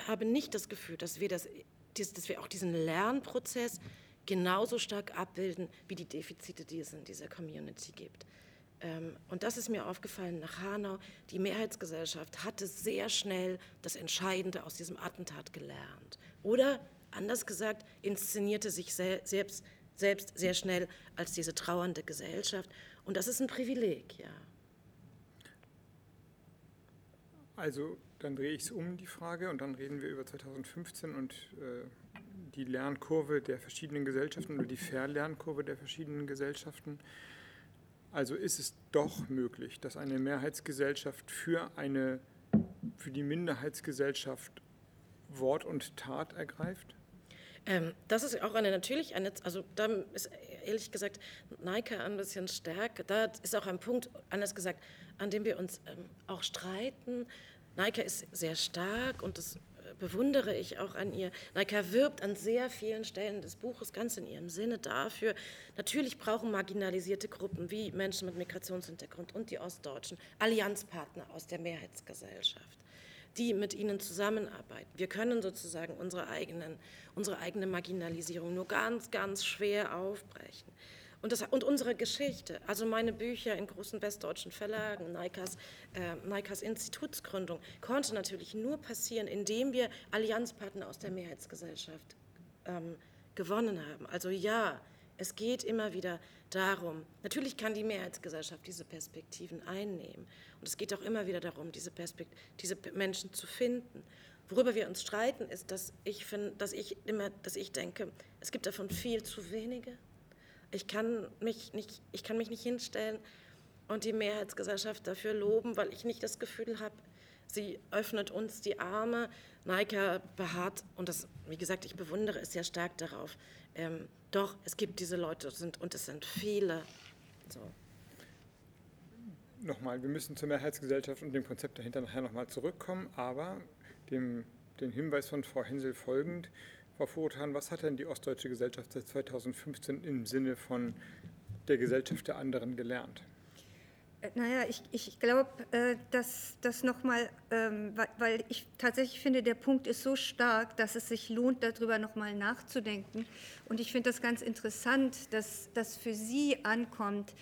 habe nicht das Gefühl, dass wir, das, dass wir auch diesen Lernprozess genauso stark abbilden wie die Defizite, die es in dieser Community gibt. Ähm, und das ist mir aufgefallen nach Hanau. Die Mehrheitsgesellschaft hatte sehr schnell das Entscheidende aus diesem Attentat gelernt. Oder anders gesagt, inszenierte sich selbst, selbst sehr schnell als diese trauernde Gesellschaft. Und das ist ein Privileg, ja. Also dann drehe ich es um die Frage und dann reden wir über 2015 und äh, die Lernkurve der verschiedenen Gesellschaften oder die Verlernkurve der verschiedenen Gesellschaften. Also ist es doch möglich, dass eine Mehrheitsgesellschaft für, eine, für die Minderheitsgesellschaft Wort und Tat ergreift? Ähm, das ist auch eine natürlich eine, also da ist ehrlich gesagt Nike ein bisschen stärker. Da ist auch ein Punkt, anders gesagt, an dem wir uns ähm, auch streiten. Nike ist sehr stark und das bewundere ich auch an ihr. Naika wirbt an sehr vielen Stellen des Buches ganz in ihrem Sinne dafür. Natürlich brauchen marginalisierte Gruppen wie Menschen mit Migrationshintergrund und die Ostdeutschen Allianzpartner aus der Mehrheitsgesellschaft die mit ihnen zusammenarbeiten. Wir können sozusagen unsere, eigenen, unsere eigene Marginalisierung nur ganz, ganz schwer aufbrechen. Und, das, und unsere Geschichte, also meine Bücher in großen westdeutschen Verlagen, Neikas, äh, Neikas Institutsgründung, konnte natürlich nur passieren, indem wir Allianzpartner aus der Mehrheitsgesellschaft ähm, gewonnen haben. Also ja, es geht immer wieder darum, natürlich kann die Mehrheitsgesellschaft diese Perspektiven einnehmen. Und es geht auch immer wieder darum, diese, Perspekt diese Menschen zu finden. Worüber wir uns streiten, ist, dass ich, find, dass ich immer, dass ich denke, es gibt davon viel zu wenige ich kann mich nicht, ich kann mich nicht hinstellen und die Mehrheitsgesellschaft dafür loben, weil ich nicht das Gefühl habe, Sie öffnet uns die Arme. Naika beharrt, und das, wie gesagt, ich bewundere es sehr stark darauf. Ähm, doch, es gibt diese Leute sind, und es sind viele. So. Nochmal, wir müssen zur Mehrheitsgesellschaft und dem Konzept dahinter nachher nochmal zurückkommen, aber dem, den Hinweis von Frau Hensel folgend, Frau Furutan, was hat denn die Ostdeutsche Gesellschaft seit 2015 im Sinne von der Gesellschaft der anderen gelernt? Äh, naja, ich, ich glaube, äh, dass das nochmal, ähm, weil ich tatsächlich finde, der Punkt ist so stark, dass es sich lohnt, darüber nochmal nachzudenken. Und ich finde das ganz interessant, dass das für Sie ankommt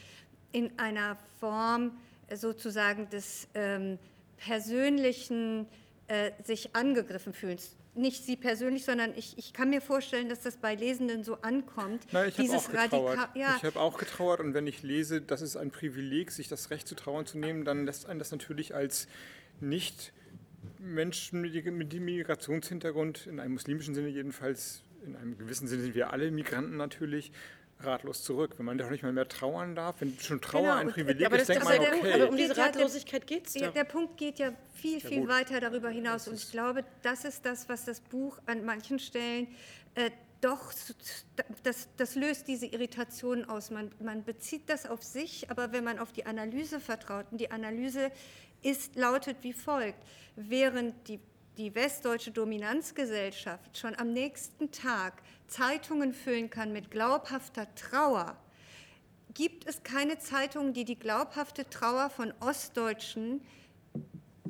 in einer Form sozusagen des ähm, persönlichen äh, sich angegriffen fühlens nicht Sie persönlich, sondern ich, ich kann mir vorstellen, dass das bei Lesenden so ankommt. Na, ich habe auch getrauert. Ja. Ich habe auch getrauert und wenn ich lese, das ist ein Privileg, sich das Recht zu trauern zu nehmen, dann lässt einen das natürlich als nicht Menschen mit dem Migrationshintergrund, in einem muslimischen Sinne jedenfalls, in einem gewissen Sinne sind wir alle Migranten natürlich, ratlos zurück. Wenn man doch nicht mal mehr trauern darf, wenn schon Trauer genau. ein Privileg ist, denkt man, okay. Aber um diese Ratlosigkeit geht es doch. Der Punkt geht ja viel, viel ja, weiter darüber hinaus. Und ich glaube, das ist das, was das Buch an manchen Stellen äh, doch, das, das, löst diese Irritation aus. Man, man, bezieht das auf sich, aber wenn man auf die Analyse vertraut, und die Analyse ist, lautet wie folgt, während die die westdeutsche Dominanzgesellschaft schon am nächsten Tag Zeitungen füllen kann mit glaubhafter Trauer, gibt es keine Zeitungen, die die glaubhafte Trauer von Ostdeutschen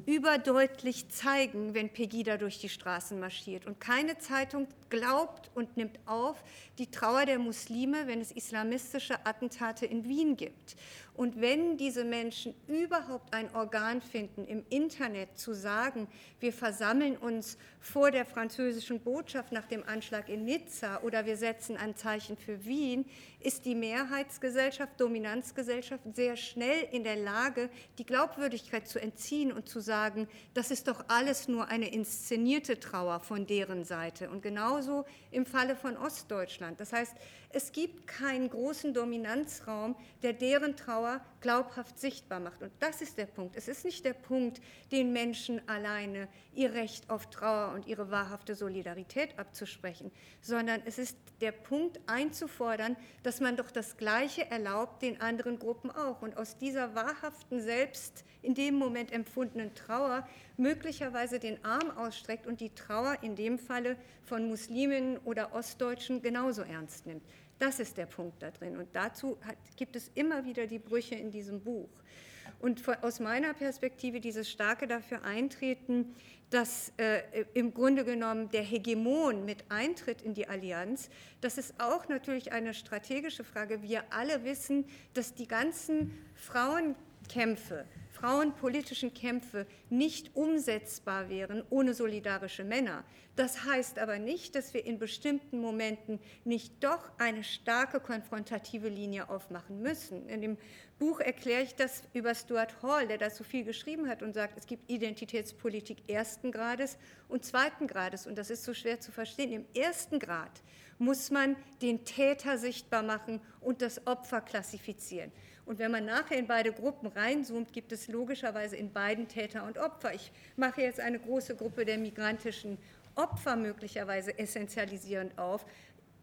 überdeutlich zeigen, wenn Pegida durch die Straßen marschiert. Und keine Zeitung glaubt und nimmt auf die Trauer der Muslime, wenn es islamistische Attentate in Wien gibt. Und wenn diese Menschen überhaupt ein Organ finden, im Internet zu sagen, wir versammeln uns vor der französischen Botschaft nach dem Anschlag in Nizza oder wir setzen ein Zeichen für Wien, ist die Mehrheitsgesellschaft, Dominanzgesellschaft sehr schnell in der Lage, die Glaubwürdigkeit zu entziehen und zu sagen, das ist doch alles nur eine inszenierte Trauer von deren Seite. Und genauso im Falle von Ostdeutschland. Das heißt, es gibt keinen großen Dominanzraum, der deren Trauer glaubhaft sichtbar macht. Und das ist der Punkt. Es ist nicht der Punkt, den Menschen alleine ihr Recht auf Trauer und ihre wahrhafte Solidarität abzusprechen, sondern es ist der Punkt einzufordern, dass man doch das Gleiche erlaubt den anderen Gruppen auch. Und aus dieser wahrhaften, selbst in dem Moment empfundenen Trauer möglicherweise den Arm ausstreckt und die Trauer in dem Falle von Musliminnen oder Ostdeutschen genauso ernst nimmt. Das ist der Punkt da drin. Und dazu hat, gibt es immer wieder die Brüche in diesem Buch. Und aus meiner Perspektive dieses starke dafür eintreten, dass äh, im Grunde genommen der Hegemon mit Eintritt in die Allianz, das ist auch natürlich eine strategische Frage. Wir alle wissen, dass die ganzen Frauenkämpfe, frauenpolitischen Kämpfe nicht umsetzbar wären ohne solidarische Männer. Das heißt aber nicht, dass wir in bestimmten Momenten nicht doch eine starke konfrontative Linie aufmachen müssen. In dem Buch erkläre ich das über Stuart Hall, der dazu viel geschrieben hat und sagt, es gibt Identitätspolitik ersten Grades und zweiten Grades. Und das ist so schwer zu verstehen. Im ersten Grad muss man den Täter sichtbar machen und das Opfer klassifizieren. Und wenn man nachher in beide Gruppen reinzoomt, gibt es logischerweise in beiden Täter und Opfer. Ich mache jetzt eine große Gruppe der migrantischen Opfer möglicherweise essentialisierend auf.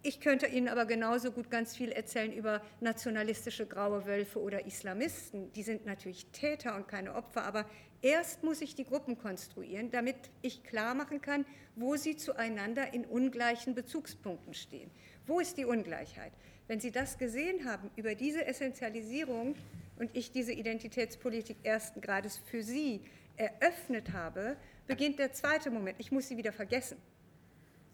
Ich könnte Ihnen aber genauso gut ganz viel erzählen über nationalistische graue Wölfe oder Islamisten. Die sind natürlich Täter und keine Opfer, aber erst muss ich die Gruppen konstruieren, damit ich klar machen kann, wo sie zueinander in ungleichen Bezugspunkten stehen. Wo ist die Ungleichheit? Wenn Sie das gesehen haben über diese Essentialisierung und ich diese Identitätspolitik ersten Grades für Sie eröffnet habe, beginnt der zweite Moment. Ich muss sie wieder vergessen.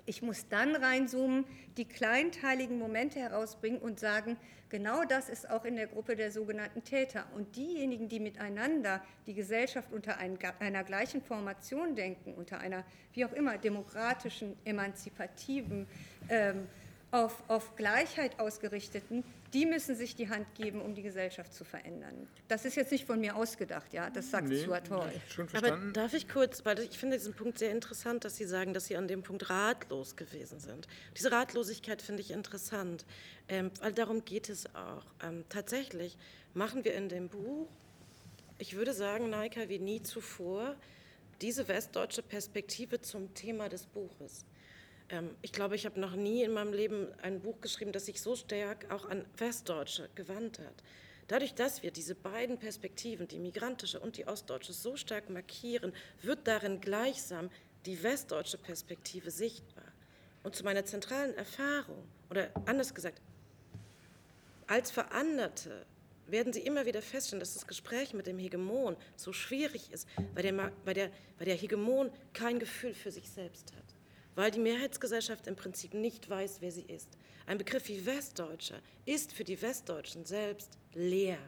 Ich muss dann reinzoomen, die kleinteiligen Momente herausbringen und sagen, genau das ist auch in der Gruppe der sogenannten Täter. Und diejenigen, die miteinander die Gesellschaft unter einer gleichen Formation denken, unter einer, wie auch immer, demokratischen, emanzipativen, ähm, auf, auf Gleichheit ausgerichteten, die müssen sich die Hand geben, um die Gesellschaft zu verändern. Das ist jetzt nicht von mir ausgedacht, ja, das sagt nee, Stuart Hall. Schon verstanden. Aber darf ich kurz, weil ich finde diesen Punkt sehr interessant, dass Sie sagen, dass Sie an dem Punkt ratlos gewesen sind. Diese Ratlosigkeit finde ich interessant, ähm, weil darum geht es auch. Ähm, tatsächlich machen wir in dem Buch, ich würde sagen, Naika wie nie zuvor, diese westdeutsche Perspektive zum Thema des Buches. Ähm, ich glaube, ich habe noch nie in meinem Leben ein Buch geschrieben, das sich so stark auch an Westdeutsche gewandt hat. Dadurch, dass wir diese beiden Perspektiven, die migrantische und die ostdeutsche, so stark markieren, wird darin gleichsam die westdeutsche Perspektive sichtbar. Und zu meiner zentralen Erfahrung, oder anders gesagt, als Veranderte werden Sie immer wieder feststellen, dass das Gespräch mit dem Hegemon so schwierig ist, weil der, weil der, weil der Hegemon kein Gefühl für sich selbst hat, weil die Mehrheitsgesellschaft im Prinzip nicht weiß, wer sie ist. Ein Begriff wie Westdeutscher ist für die Westdeutschen selbst leer,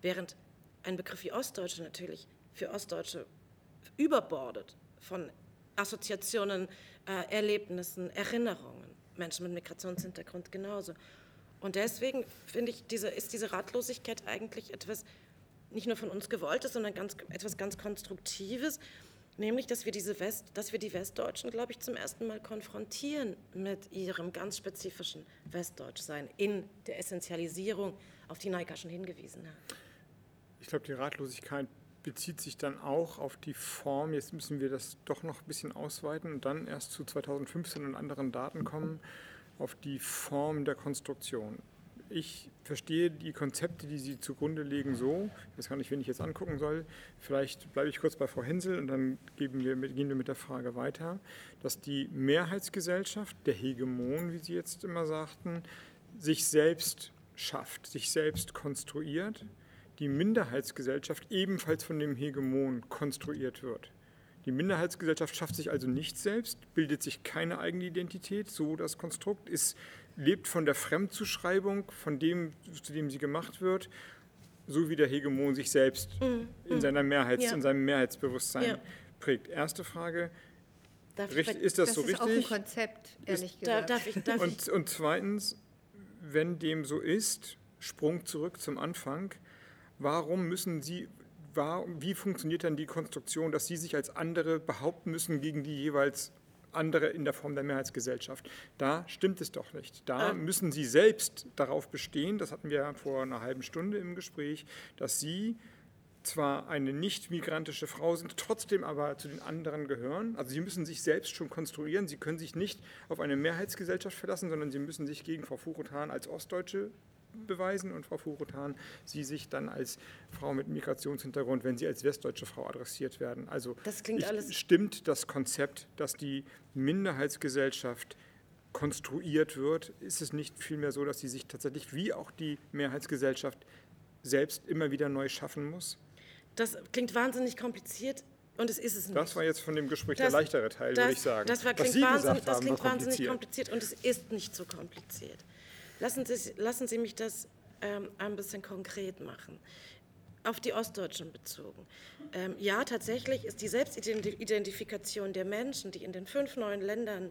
während ein Begriff wie Ostdeutscher natürlich für Ostdeutsche überbordet von Assoziationen, äh, Erlebnissen, Erinnerungen. Menschen mit Migrationshintergrund genauso. Und deswegen finde ich, diese, ist diese Ratlosigkeit eigentlich etwas nicht nur von uns gewolltes, sondern ganz, etwas ganz Konstruktives, nämlich, dass wir, diese West, dass wir die Westdeutschen, glaube ich, zum ersten Mal konfrontieren mit ihrem ganz spezifischen Westdeutschsein in der Essentialisierung, auf die Neika schon hingewiesen hat. Ich glaube, die Ratlosigkeit bezieht sich dann auch auf die Form, jetzt müssen wir das doch noch ein bisschen ausweiten und dann erst zu 2015 und anderen Daten kommen auf die Form der Konstruktion. Ich verstehe die Konzepte, die Sie zugrunde legen, so, das kann ich, wenn ich jetzt angucken soll, vielleicht bleibe ich kurz bei Frau Hensel und dann wir mit, gehen wir mit der Frage weiter, dass die Mehrheitsgesellschaft, der Hegemon, wie Sie jetzt immer sagten, sich selbst schafft, sich selbst konstruiert, die Minderheitsgesellschaft ebenfalls von dem Hegemon konstruiert wird. Die Minderheitsgesellschaft schafft sich also nicht selbst, bildet sich keine eigene Identität, so das Konstrukt, ist, lebt von der Fremdzuschreibung, von dem, zu dem sie gemacht wird, so wie der Hegemon sich selbst mhm. in, seiner Mehrheits-, ja. in seinem Mehrheitsbewusstsein ja. prägt. Erste Frage, Richt, ist das, das so richtig? Das ist auch ein Konzept, ehrlich ist, gesagt. Darf ich, darf und, und zweitens, wenn dem so ist, Sprung zurück zum Anfang, warum müssen Sie, war, wie funktioniert dann die Konstruktion, dass Sie sich als andere behaupten müssen gegen die jeweils andere in der Form der Mehrheitsgesellschaft. Da stimmt es doch nicht. Da ähm. müssen Sie selbst darauf bestehen, das hatten wir vor einer halben Stunde im Gespräch, dass Sie zwar eine nicht migrantische Frau sind, trotzdem aber zu den anderen gehören. Also Sie müssen sich selbst schon konstruieren. Sie können sich nicht auf eine Mehrheitsgesellschaft verlassen, sondern Sie müssen sich gegen Frau Furutan als Ostdeutsche beweisen und Frau Furutan, Sie sich dann als Frau mit Migrationshintergrund, wenn Sie als westdeutsche Frau adressiert werden. Also das alles stimmt das Konzept, dass die Minderheitsgesellschaft konstruiert wird, ist es nicht vielmehr so, dass sie sich tatsächlich wie auch die Mehrheitsgesellschaft selbst immer wieder neu schaffen muss? Das klingt wahnsinnig kompliziert. Und es ist es nicht. Das war jetzt von dem Gespräch das, der leichtere Teil, das, würde ich sagen. Das, war, klingt, wahnsinnig, das klingt wahnsinnig kompliziert und es ist nicht so kompliziert. Lassen Sie, lassen Sie mich das ähm, ein bisschen konkret machen. Auf die Ostdeutschen bezogen. Ähm, ja, tatsächlich ist die Selbstidentifikation der Menschen, die in den fünf neuen Ländern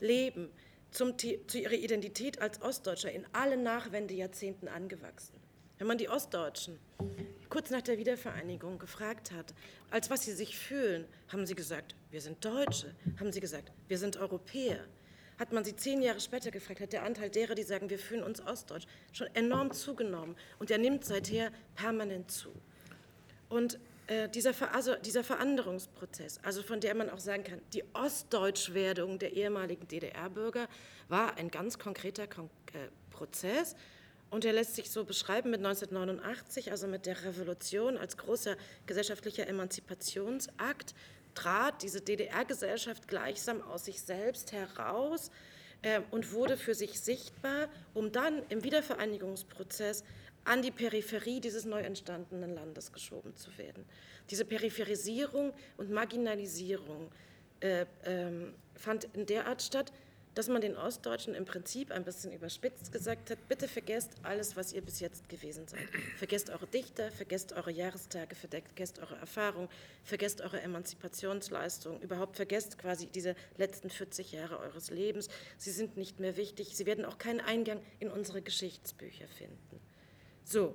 leben, zum, zu ihrer Identität als Ostdeutscher in allen Nachwendejahrzehnten angewachsen. Wenn man die Ostdeutschen kurz nach der Wiedervereinigung gefragt hat, als was sie sich fühlen, haben sie gesagt, wir sind Deutsche, haben sie gesagt, wir sind Europäer hat man sie zehn Jahre später gefragt, hat der Anteil derer, die sagen, wir fühlen uns ostdeutsch, schon enorm zugenommen. Und er nimmt seither permanent zu. Und äh, dieser, Ver also dieser Veränderungsprozess, also von der man auch sagen kann, die Ostdeutschwerdung der ehemaligen DDR-Bürger war ein ganz konkreter Kon äh, Prozess. Und er lässt sich so beschreiben mit 1989, also mit der Revolution als großer gesellschaftlicher Emanzipationsakt, trat diese DDR-Gesellschaft gleichsam aus sich selbst heraus äh, und wurde für sich sichtbar, um dann im Wiedervereinigungsprozess an die Peripherie dieses neu entstandenen Landes geschoben zu werden. Diese Peripherisierung und Marginalisierung äh, äh, fand in der Art statt, dass man den Ostdeutschen im Prinzip ein bisschen überspitzt gesagt hat, bitte vergesst alles, was ihr bis jetzt gewesen seid. Vergesst eure Dichter, vergesst eure Jahrestage, vergesst eure Erfahrung, vergesst eure Emanzipationsleistung, überhaupt vergesst quasi diese letzten 40 Jahre eures Lebens. Sie sind nicht mehr wichtig, sie werden auch keinen Eingang in unsere Geschichtsbücher finden. So.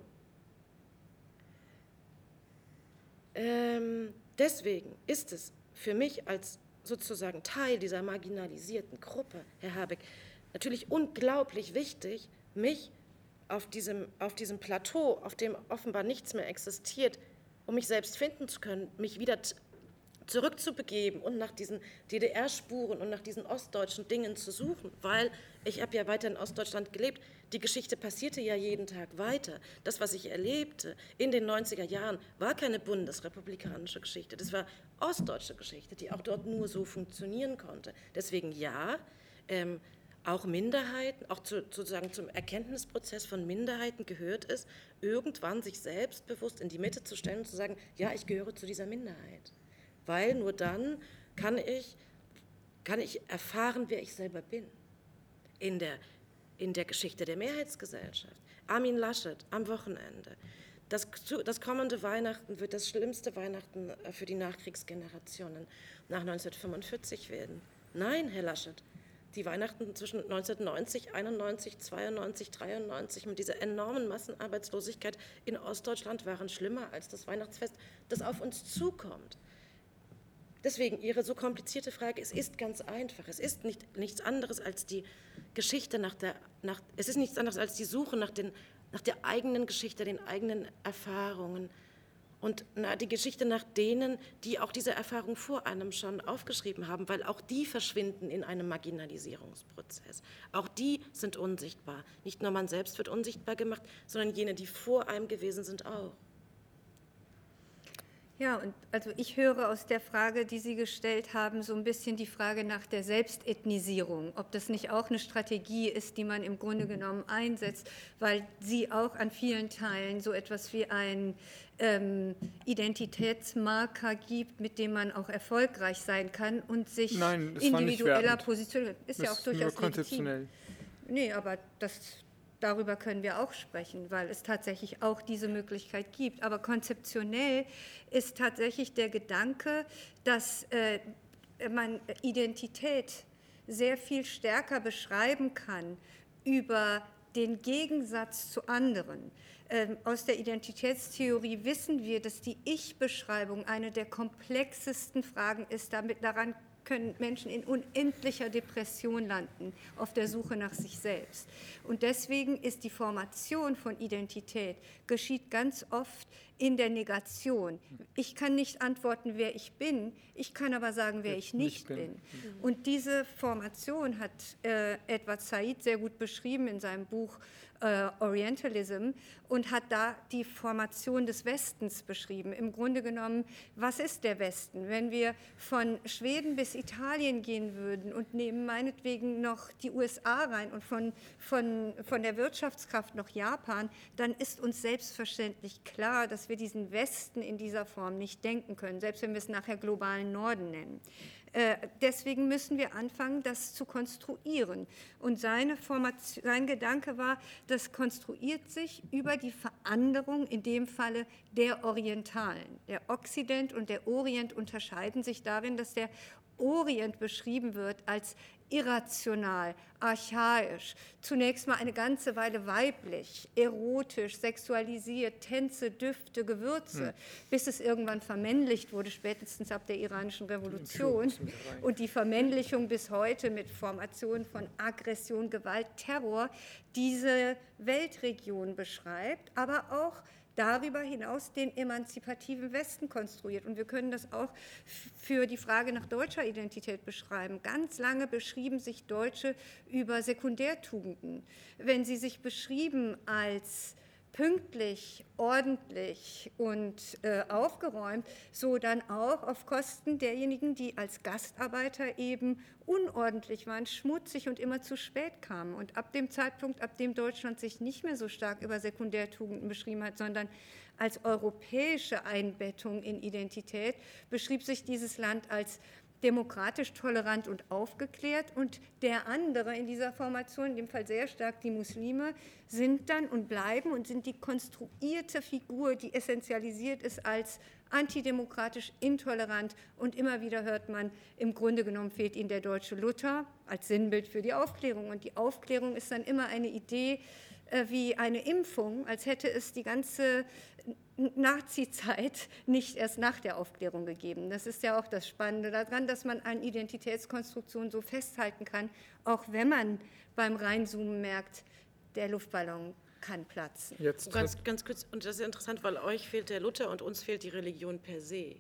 Ähm, deswegen ist es für mich als sozusagen Teil dieser marginalisierten Gruppe, Herr Habeck, natürlich unglaublich wichtig, mich auf diesem, auf diesem Plateau, auf dem offenbar nichts mehr existiert, um mich selbst finden zu können, mich wieder zurückzubegeben und nach diesen DDR-Spuren und nach diesen ostdeutschen Dingen zu suchen, weil ich habe ja weiter in Ostdeutschland gelebt. Die Geschichte passierte ja jeden Tag weiter. Das, was ich erlebte in den 90er Jahren, war keine bundesrepublikanische Geschichte. Das war ostdeutsche Geschichte, die auch dort nur so funktionieren konnte. Deswegen ja, ähm, auch Minderheiten, auch zu, sozusagen zum Erkenntnisprozess von Minderheiten gehört es, irgendwann sich selbstbewusst in die Mitte zu stellen und zu sagen, ja, ich gehöre zu dieser Minderheit. Weil nur dann kann ich, kann ich erfahren, wer ich selber bin. In der, in der Geschichte der Mehrheitsgesellschaft. Armin Laschet am Wochenende. Das, das, kommende Weihnachten wird das schlimmste Weihnachten äh, für die Nachkriegsgenerationen nach 1945 werden. Nein, Herr Laschet, die Weihnachten zwischen 1990, 91, 92, 93 mit dieser enormen Massenarbeitslosigkeit in Ostdeutschland waren schlimmer als das Weihnachtsfest, das auf uns zukommt. Deswegen Ihre so komplizierte Frage, es ist ganz einfach. Es ist nicht, nichts anderes als die Geschichte nach der, nach, es ist nichts anderes als die Suche nach, den, nach der eigenen Geschichte, den eigenen Erfahrungen, und na, die Geschichte nach denen, die auch diese Erfahrung vor einem schon aufgeschrieben haben, weil auch die verschwinden in einem Marginalisierungsprozess. Auch die sind unsichtbar. Nicht nur man selbst wird unsichtbar gemacht, sondern jene, die vor einem gewesen sind, auch. Ja, und also ich höre aus der Frage, die Sie gestellt haben, so ein bisschen die Frage nach der Selbstethnisierung, ob das nicht auch eine Strategie ist, die man im Grunde genommen einsetzt, weil sie auch an vielen Teilen so etwas wie ein ähm, Identitätsmarker gibt, mit dem man auch erfolgreich sein kann und sich Nein, individueller positioniert. Ist das ja auch durchaus konzeptionell. legitim. Nee, aber das darüber können wir auch sprechen, weil es tatsächlich auch diese Möglichkeit gibt. Aber konzeptionell ist tatsächlich der Gedanke, dass äh, man Identität sehr viel stärker beschreiben kann über den Gegensatz zu anderen. Ähm, aus der Identitätstheorie wissen wir, dass die Ich-Beschreibung eine der komplexesten Fragen ist. Damit, daran können Menschen in unendlicher Depression landen, auf der Suche nach sich selbst. Und deswegen ist die Formation von Identität geschieht ganz oft in der Negation. Ich kann nicht antworten, wer ich bin, ich kann aber sagen, wer ich nicht, bin. Und diese Formation hat äh, Edward Said sehr gut beschrieben in seinem Buch äh, Orientalism und hat da die Formation des Westens beschrieben. Im Grunde genommen, was ist der Westen? Wenn wir von Schweden bis Italien gehen würden und nehmen meinetwegen noch die USA rein und von, von, von der Wirtschaftskraft noch Japan, dann ist uns selbstverständlich klar, dass wir diesen Westen in dieser Form nicht denken können, selbst wenn wir es nachher globalen Norden nennen. Äh, deswegen müssen wir anfangen, das zu konstruieren. Und seine Formation, sein Gedanke war, das konstruiert sich über die Veranderung, in dem Falle der Orientalen. Der Okzident und der Orient unterscheiden sich darin, dass der Orient beschrieben wird als irrational, archaisch, zunächst mal eine ganze Weile weiblich, erotisch, sexualisiert, Tänze, Düfte, Gewürze, hm. bis es irgendwann vermännlicht wurde, spätestens ab der iranischen Revolution. Und die Vermännlichung bis heute mit Formationen von Aggression, Gewalt, Terror diese Weltregion beschreibt, aber auch darüber hinaus den emanzipativen Westen konstruiert. Und wir können das auch für die Frage nach deutscher Identität beschreiben. Ganz lange beschrieben sich Deutsche über Sekundärtugenden. Wenn sie sich beschrieben als pünktlich, ordentlich und äh, aufgeräumt, so dann auch auf Kosten derjenigen, die als Gastarbeiter eben unordentlich waren, schmutzig und immer zu spät kamen. Und ab dem Zeitpunkt, ab dem Deutschland sich nicht mehr so stark über Sekundärtugenden beschrieben hat, sondern als europäische Einbettung in Identität, beschrieb sich dieses Land als demokratisch, tolerant und aufgeklärt. Und der andere in dieser Formation, in dem Fall sehr stark die Muslime, sind dann und bleiben und sind die konstruierte Figur, die essentialisiert ist als antidemokratisch, intolerant. Und immer wieder hört man, im Grunde genommen fehlt ihnen der deutsche Luther als Sinnbild für die Aufklärung. Und die Aufklärung ist dann immer eine Idee, wie eine Impfung, als hätte es die ganze Nazi-Zeit nicht erst nach der Aufklärung gegeben. Das ist ja auch das Spannende daran, dass man an Identitätskonstruktionen so festhalten kann, auch wenn man beim Reinzoomen merkt, der Luftballon kann platzen. Jetzt ganz, ganz kurz, und das ist interessant, weil euch fehlt der Luther und uns fehlt die Religion per se.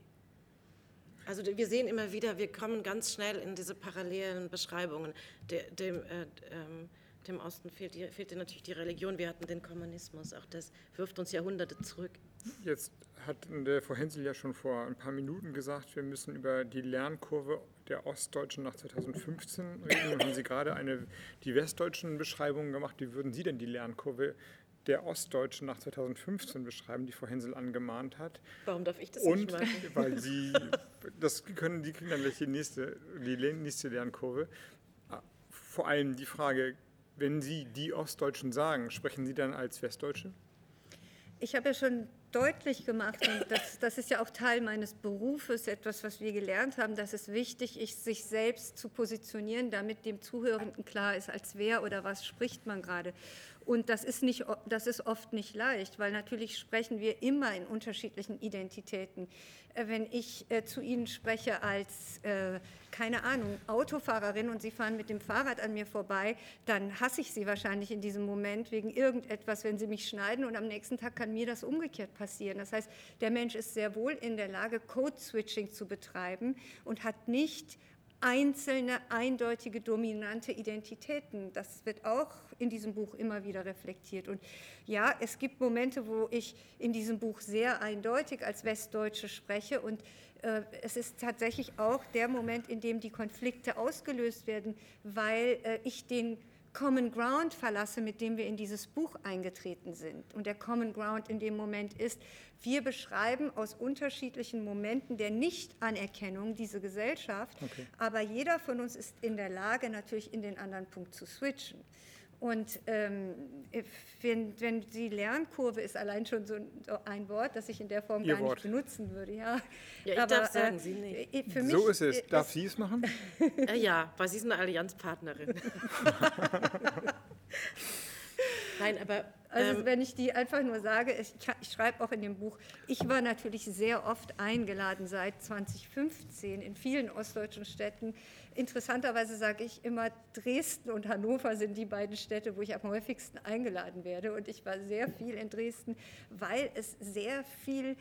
Also wir sehen immer wieder, wir kommen ganz schnell in diese parallelen Beschreibungen. De, dem, äh, ähm, dem Osten fehlt, fehlte natürlich die Religion, wir hatten den Kommunismus, auch das wirft uns Jahrhunderte zurück. Jetzt hat der Frau Hensel ja schon vor ein paar Minuten gesagt, wir müssen über die Lernkurve der Ostdeutschen nach 2015 reden. Nun haben Sie gerade eine, die westdeutschen Beschreibungen gemacht. Wie würden Sie denn die Lernkurve der Ostdeutschen nach 2015 beschreiben, die Frau Hensel angemahnt hat? Warum darf ich das Und nicht machen? weil Sie, das können, die kriegen dann gleich die nächste, die nächste Lernkurve. Vor allem die Frage, wenn Sie die Ostdeutschen sagen, sprechen Sie dann als Westdeutsche? Ich habe ja schon deutlich gemacht, und das, das, ist ja auch Teil meines Berufes, etwas, was wir gelernt haben, dass es wichtig ist, sich selbst zu positionieren, damit dem Zuhörenden klar ist, als wer oder was spricht man gerade. Und das ist, nicht, das ist oft nicht leicht, weil natürlich sprechen wir immer in unterschiedlichen Identitäten. Äh, wenn ich äh, zu Ihnen spreche als, äh, keine Ahnung, Autofahrerin und Sie fahren mit dem Fahrrad an mir vorbei, dann hasse ich Sie wahrscheinlich in diesem Moment wegen irgendetwas, wenn Sie mich schneiden und am nächsten Tag kann mir das umgekehrt passieren. Das heißt, der Mensch ist sehr wohl in der Lage, Code-Switching zu betreiben und hat nicht einzelne, eindeutige, dominante Identitäten. Das wird auch in diesem Buch immer wieder reflektiert. Und ja, es gibt Momente, wo ich in diesem Buch sehr eindeutig als Westdeutsche spreche und äh, es ist tatsächlich auch der Moment, in dem die Konflikte ausgelöst werden, weil äh, ich den Common Ground verlasse, mit dem wir in dieses Buch eingetreten sind. Und der Common Ground in dem Moment ist, wir beschreiben aus unterschiedlichen Momenten der Nichtanerkennung diese Gesellschaft, okay. aber jeder von uns ist in der Lage, natürlich in den anderen Punkt zu switchen. Und ähm, wenn, wenn die Lernkurve ist allein schon so ein Wort, das ich in der Form Ihr gar Wort. nicht benutzen würde. Ja, ja ich Aber, darf sagen, äh, Sie nicht. Äh, für so ist es. Darf Sie es machen? Äh, ja, weil Sie sind eine Allianzpartnerin. Nein, aber. Also, ähm, wenn ich die einfach nur sage, ich, ich schreibe auch in dem Buch, ich war natürlich sehr oft eingeladen seit 2015 in vielen ostdeutschen Städten. Interessanterweise sage ich immer, Dresden und Hannover sind die beiden Städte, wo ich am häufigsten eingeladen werde. Und ich war sehr viel in Dresden, weil es sehr viel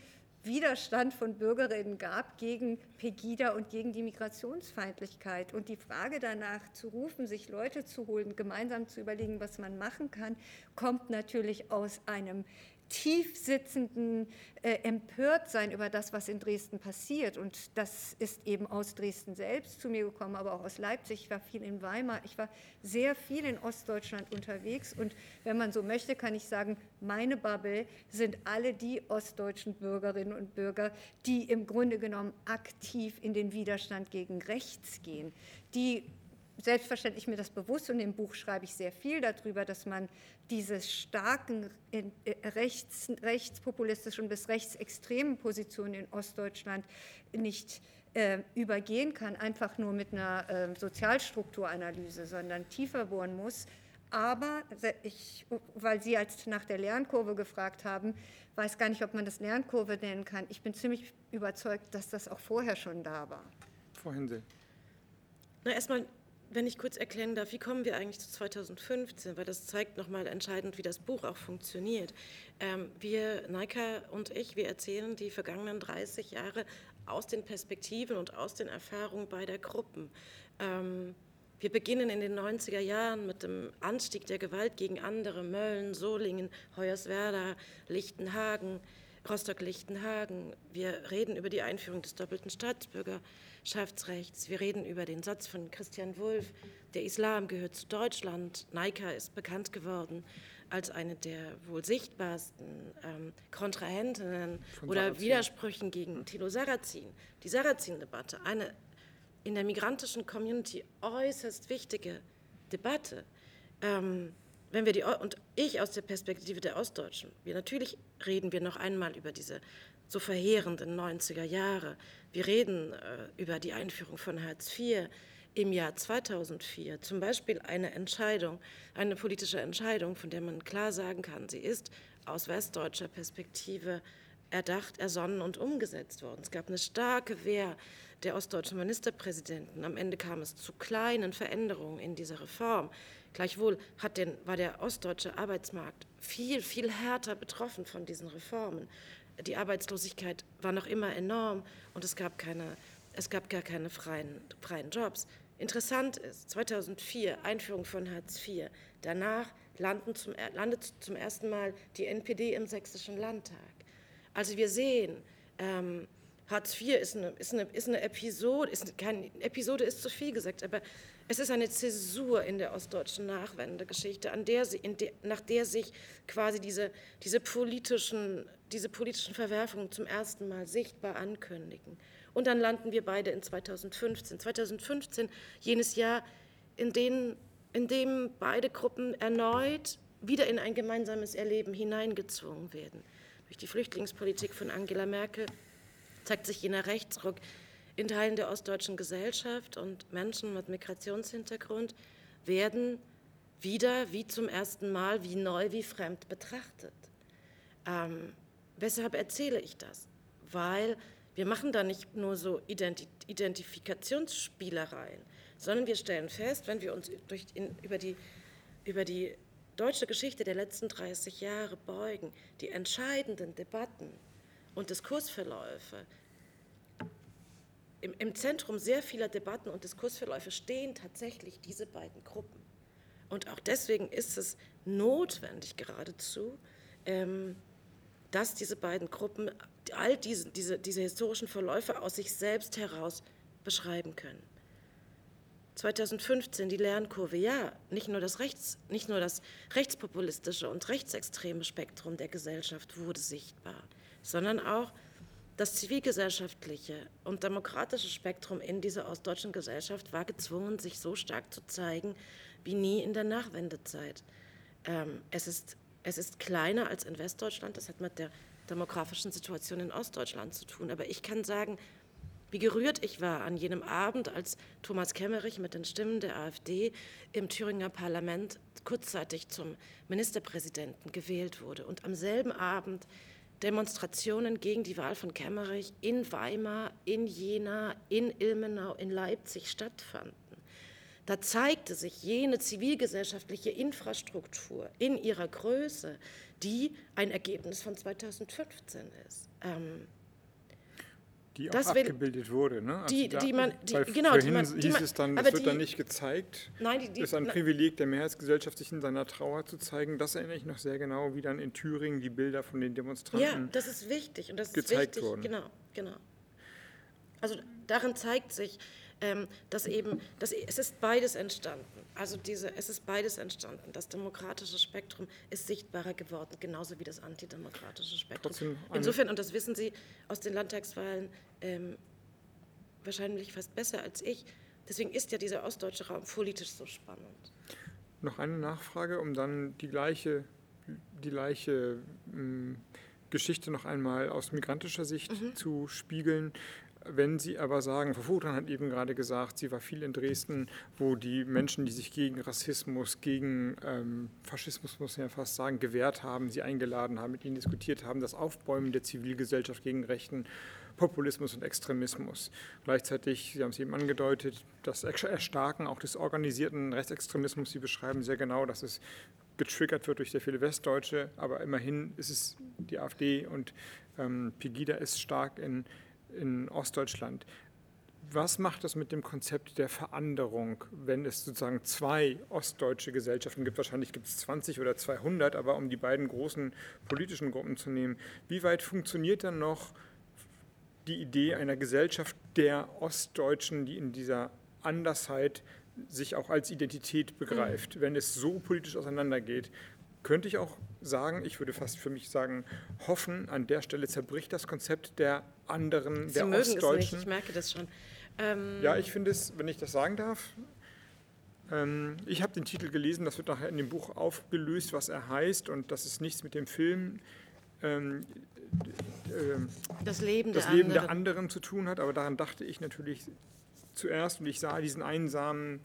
Widerstand von Bürgerinnen gab gegen Pegida und gegen die Migrationsfeindlichkeit. Und die Frage danach zu rufen, sich Leute zu holen, gemeinsam zu überlegen, was man machen kann, kommt natürlich aus einem tief sitzenden äh, Empörtsein über das, was in Dresden passiert. Und das ist eben aus Dresden selbst zu mir gekommen, aber auch aus Leipzig. Ich war viel in Weimar. Ich war sehr viel in Ostdeutschland unterwegs. Und wenn man so möchte, kann ich sagen, meine Bubble sind alle die ostdeutschen Bürgerinnen und Bürger, die im Grunde genommen aktiv in den Widerstand gegen rechts gehen, die selbstverständlich mir das bewusst und im Buch schreibe ich sehr viel darüber, dass man diese starken äh, rechts, rechtspopulistischen bis rechtsextremen Positionen in Ostdeutschland nicht äh, übergehen kann, einfach nur mit einer äh, Sozialstrukturanalyse, sondern tiefer bohren muss. Aber ich, weil Sie als nach der Lernkurve gefragt haben, weiß gar nicht, ob man das Lernkurve nennen kann. Ich bin ziemlich überzeugt, dass das auch vorher schon da war. Frau Hensel. Na, erstmal wenn ich kurz erklären darf, wie kommen wir eigentlich zu 2015, weil das zeigt nochmal entscheidend, wie das Buch auch funktioniert. Ähm, wir, Naika und ich, wir erzählen die vergangenen 30 Jahre aus den Perspektiven und aus den Erfahrungen beider Gruppen. Ähm, wir beginnen in den 90er Jahren mit dem Anstieg der Gewalt gegen andere, Mölln, Solingen, Hoyerswerda, Lichtenhagen, Rostock-Lichtenhagen. Wir reden über die Einführung des doppelten Staatsbürgerschaftsrechts. Wir reden über den Satz von Christian Wulff, der Islam gehört zu Deutschland. Naika ist bekannt geworden als eine der wohl sichtbarsten ähm, Kontrahentinnen oder Sarrazin. Widersprüchen gegen Thilo Sarrazin. Die Sarrazin-Debatte, eine in der migrantischen Community äußerst wichtige Debatte. Ähm, wenn wir die, und ich aus der Perspektive der Ostdeutschen, wir natürlich reden wir noch einmal über diese so verheerenden 90er Jahre. Wir reden äh, über die Einführung von Hartz IV im Jahr 2004. Zum Beispiel eine Entscheidung, eine politische Entscheidung, von der man klar sagen kann, sie ist aus westdeutscher Perspektive erdacht, ersonnen und umgesetzt worden. Es gab eine starke Wehr der ostdeutschen Ministerpräsidenten. Am Ende kam es zu kleinen Veränderungen in dieser Reform. Gleichwohl den, war der ostdeutsche Arbeitsmarkt viel, viel härter betroffen von diesen Reformen. Die Arbeitslosigkeit war noch immer enorm und es gab keine es gab gar keine freien, freien Jobs. Interessant ist, 2004 Einführung von Hartz IV, danach zum, landet zum ersten Mal die NPD im Sächsischen Landtag. Also wir sehen, ähm, Hartz IV ist eine, ist eine, ist eine Episode, ist kein, Episode ist zu viel gesagt, aber es ist eine Zäsur in der ostdeutschen Nachwendegeschichte, an der, de, nach der sich quasi diese, diese, politischen, diese politischen Verwerfungen zum ersten Mal sichtbar ankündigen. Und dann landen wir beide in 2015. 2015, jenes Jahr, in, den, in dem beide Gruppen erneut wieder in ein gemeinsames Erleben hineingezwungen werden. Durch die Flüchtlingspolitik von Angela Merkel zeigt sich jener Rechtsruck in Teilen der ostdeutschen Gesellschaft und Menschen mit Migrationshintergrund werden wieder wie zum ersten Mal, wie neu, wie fremd betrachtet. Ähm, weshalb erzähle ich das? Weil wir machen da nicht nur so Identi Identifikationsspielereien, sondern wir stellen fest, wenn wir uns in, über, die, über die deutsche Geschichte der letzten 30 Jahre beugen, die entscheidenden Debatten und Diskursverläufe, im, im Zentrum sehr vieler Debatten und Diskursverläufe stehen tatsächlich diese beiden Gruppen. Und auch deswegen ist es notwendig geradezu, ähm, dass diese beiden Gruppen all diese, diese, diese historischen Verläufe aus sich selbst heraus beschreiben können. 2015 die Lernkurve, ja, nicht nur, das Rechts, nicht nur das rechtspopulistische und rechtsextreme Spektrum der Gesellschaft wurde sichtbar, sondern auch das zivilgesellschaftliche und demokratische Spektrum in dieser ostdeutschen Gesellschaft war gezwungen, sich so stark zu zeigen wie nie in der Nachwendezeit. Ähm, es, ist, es ist kleiner als in Westdeutschland, das hat mit der demografischen Situation in Ostdeutschland zu tun. Aber ich kann sagen, wie gerührt ich war an jenem Abend, als Thomas Kemmerich mit den Stimmen der AfD im Thüringer Parlament kurzzeitig zum Ministerpräsidenten gewählt wurde und am selben Abend Demonstrationen gegen die Wahl von Kemmerich in Weimar, in Jena, in Ilmenau, in Leipzig stattfanden. Da zeigte sich jene zivilgesellschaftliche Infrastruktur in ihrer Größe, die ein Ergebnis von 2015 ist. Ähm, die auch abgebildet will, wurde, ne? Also die, da, die man, die, genau, die man, hieß man, es dann, das wird dann nicht gezeigt. Nein, die, die, das ist ein Privileg der Mehrheitsgesellschaft, sich in seiner Trauer zu zeigen. Das erinnere ich noch sehr genau, wie dann in Thüringen die Bilder von den Demonstranten Ja, das ist wichtig und das gezeigt ist wichtig, wurden. Genau, genau. Also darin zeigt sich, ähm, dass eben, dass, es ist beides entstanden. Also diese, es ist beides entstanden. Das demokratische Spektrum ist sichtbarer geworden, genauso wie das antidemokratische Spektrum. Insofern, und das wissen Sie aus den Landtagswahlen ähm, wahrscheinlich fast besser als ich, deswegen ist ja dieser ostdeutsche Raum politisch so spannend. Noch eine Nachfrage, um dann die gleiche, die gleiche ähm, Geschichte noch einmal aus migrantischer Sicht mhm. zu spiegeln. Wenn Sie aber sagen, Frau Vogtran hat eben gerade gesagt, sie war viel in Dresden, wo die Menschen, die sich gegen Rassismus, gegen ähm, Faschismus, muss man ja fast sagen, gewehrt haben, sie eingeladen haben, mit ihnen diskutiert haben, das Aufbäumen der Zivilgesellschaft gegen rechten Populismus und Extremismus. Gleichzeitig, Sie haben es eben angedeutet, das Erstarken auch des organisierten Rechtsextremismus. Sie beschreiben sehr genau, dass es getriggert wird durch sehr viele Westdeutsche, aber immerhin ist es die AfD und ähm, Pegida ist stark in in Ostdeutschland. Was macht das mit dem Konzept der Veranderung, wenn es sozusagen zwei ostdeutsche Gesellschaften gibt? Wahrscheinlich gibt es 20 oder 200, aber um die beiden großen politischen Gruppen zu nehmen, wie weit funktioniert dann noch die Idee einer Gesellschaft der Ostdeutschen, die in dieser Andersheit sich auch als Identität begreift, mhm. wenn es so politisch auseinandergeht? könnte ich auch sagen, ich würde fast für mich sagen, hoffen, an der Stelle zerbricht das Konzept der anderen, Sie der mögen Ostdeutschen. Es nicht, ich merke das schon. Ähm ja, ich finde es, wenn ich das sagen darf, ähm, ich habe den Titel gelesen, das wird nachher in dem Buch aufgelöst, was er heißt und das ist nichts mit dem Film. Ähm, äh, das Leben, das der, Leben anderen. der anderen zu tun hat, aber daran dachte ich natürlich zuerst und ich sah diesen einsamen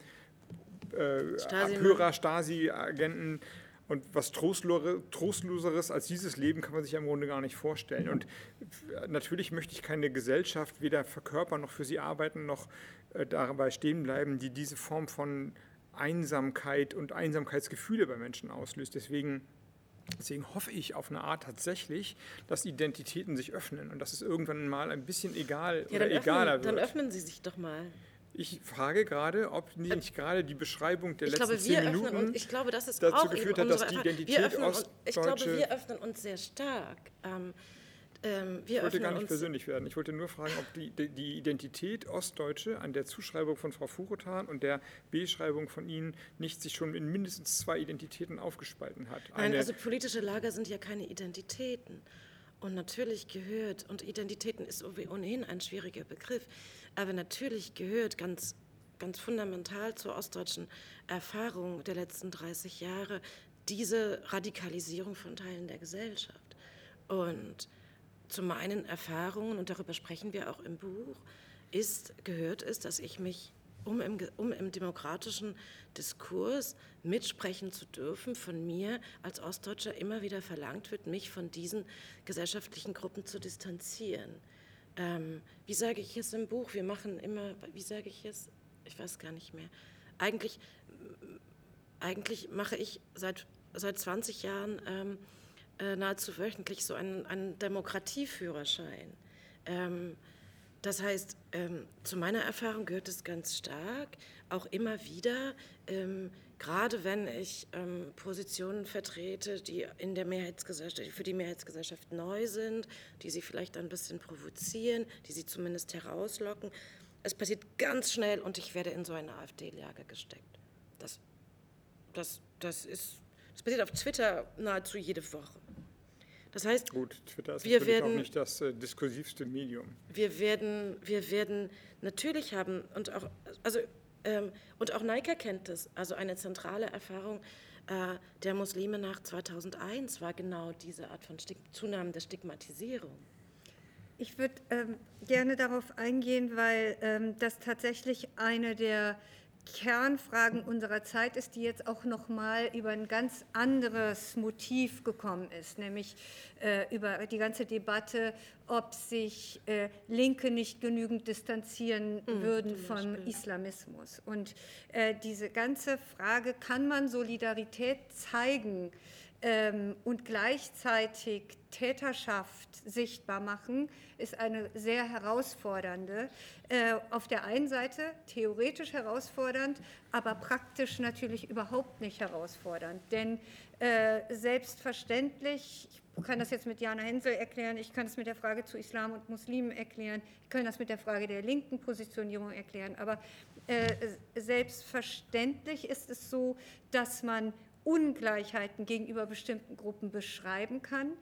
äh, Abhörer, Stasi-Agenten und was Trostloseres als dieses Leben kann man sich im Grunde gar nicht vorstellen. Und natürlich möchte ich keine Gesellschaft weder verkörpern noch für sie arbeiten, noch äh, dabei stehen bleiben, die diese Form von Einsamkeit und Einsamkeitsgefühle bei Menschen auslöst. Deswegen Deswegen hoffe ich auf eine Art tatsächlich, dass Identitäten sich öffnen und dass es irgendwann mal ein bisschen egal Ja, oder dann egaler öffnen, wird. dann öffnen Sie sich doch mal. Ich frage gerade, ob nicht gerade die Beschreibung der Ich letzten glaube, zehn Minuten uns, ich glaube, das ist dazu geführt hat, dass die. Identität uns, Ich glaube, wir öffnen uns sehr stark. Ähm, ähm, Ich wollte gar nicht persönlich werden. Ich wollte nur fragen, ob die, die- Identität Ostdeutsche an der Zuschreibung von Frau Furutan und der Beschreibung von Ihnen nicht sich schon in mindestens zwei Identitäten aufgespalten hat. Nein, Eine- also politische Lager sind ja keine Identitäten. Und natürlich gehört, und Identitäten ist ohnehin ein schwieriger Begriff, aber natürlich gehört ganz, ganz fundamental zur ostdeutschen Erfahrung der letzten 30 Jahre diese Radikalisierung von Teilen der Gesellschaft. Und zu meinen Erfahrungen, und darüber sprechen wir auch im Buch, ist, gehört es, dass ich mich, um im, um im demokratischen Diskurs mitsprechen zu dürfen, von mir als Ostdeutscher immer wieder verlangt wird, mich von diesen gesellschaftlichen Gruppen zu distanzieren. Ähm, wie sage ich es im Buch? Wir machen immer, wie sage ich es? Ich weiß gar nicht mehr. Eigentlich, eigentlich mache ich seit, seit 20 Jahren ähm, äh, nahezu wöchentlich so einen, einen Demokratieführerschein. Ähm, das heißt, ähm, zu meiner Erfahrung gehört es ganz stark, auch immer wieder, ähm, gerade wenn ich ähm, Positionen vertrete, die in der Mehrheitsgesellschaft, für die Mehrheitsgesellschaft neu sind, die sie vielleicht ein bisschen provozieren, die sie zumindest herauslocken. Es passiert ganz schnell und ich werde in so ein AfD-Lager gesteckt. Das, das, das, ist, das passiert auf Twitter nahezu jede Woche. Das heißt, Gut, Twitter ist Wir natürlich auch werden- nicht das äh, diskursivste Medium. wir werden, wir werden natürlich haben und auch, also, ähm, und auch Naika kennt das, also eine zentrale Erfahrung äh, der Muslime nach 2001 war genau diese Art von Stig Zunahme der Stigmatisierung. Ich würde ähm, gerne darauf eingehen, weil ähm, das tatsächlich eine der Kernfragen unserer Zeit ist, die jetzt auch noch mal über ein ganz anderes Motiv gekommen ist, nämlich äh, über die ganze Debatte, ob sich äh, Linke nicht genügend distanzieren würden vom Islamismus. Und äh, diese ganze Frage, kann man Solidarität zeigen und gleichzeitig Täterschaft sichtbar machen, ist eine sehr herausfordernde. Äh, auf der einen Seite theoretisch herausfordernd, aber praktisch natürlich überhaupt nicht herausfordernd. Denn äh, selbstverständlich, ich kann das jetzt mit Jana Hensel erklären, ich kann es mit der Frage zu Islam und Muslimen erklären, ich kann das mit der Frage der linken Positionierung erklären, aber äh, selbstverständlich ist es so, dass man Ungleichheiten gegenüber bestimmten Gruppen beschreiben kann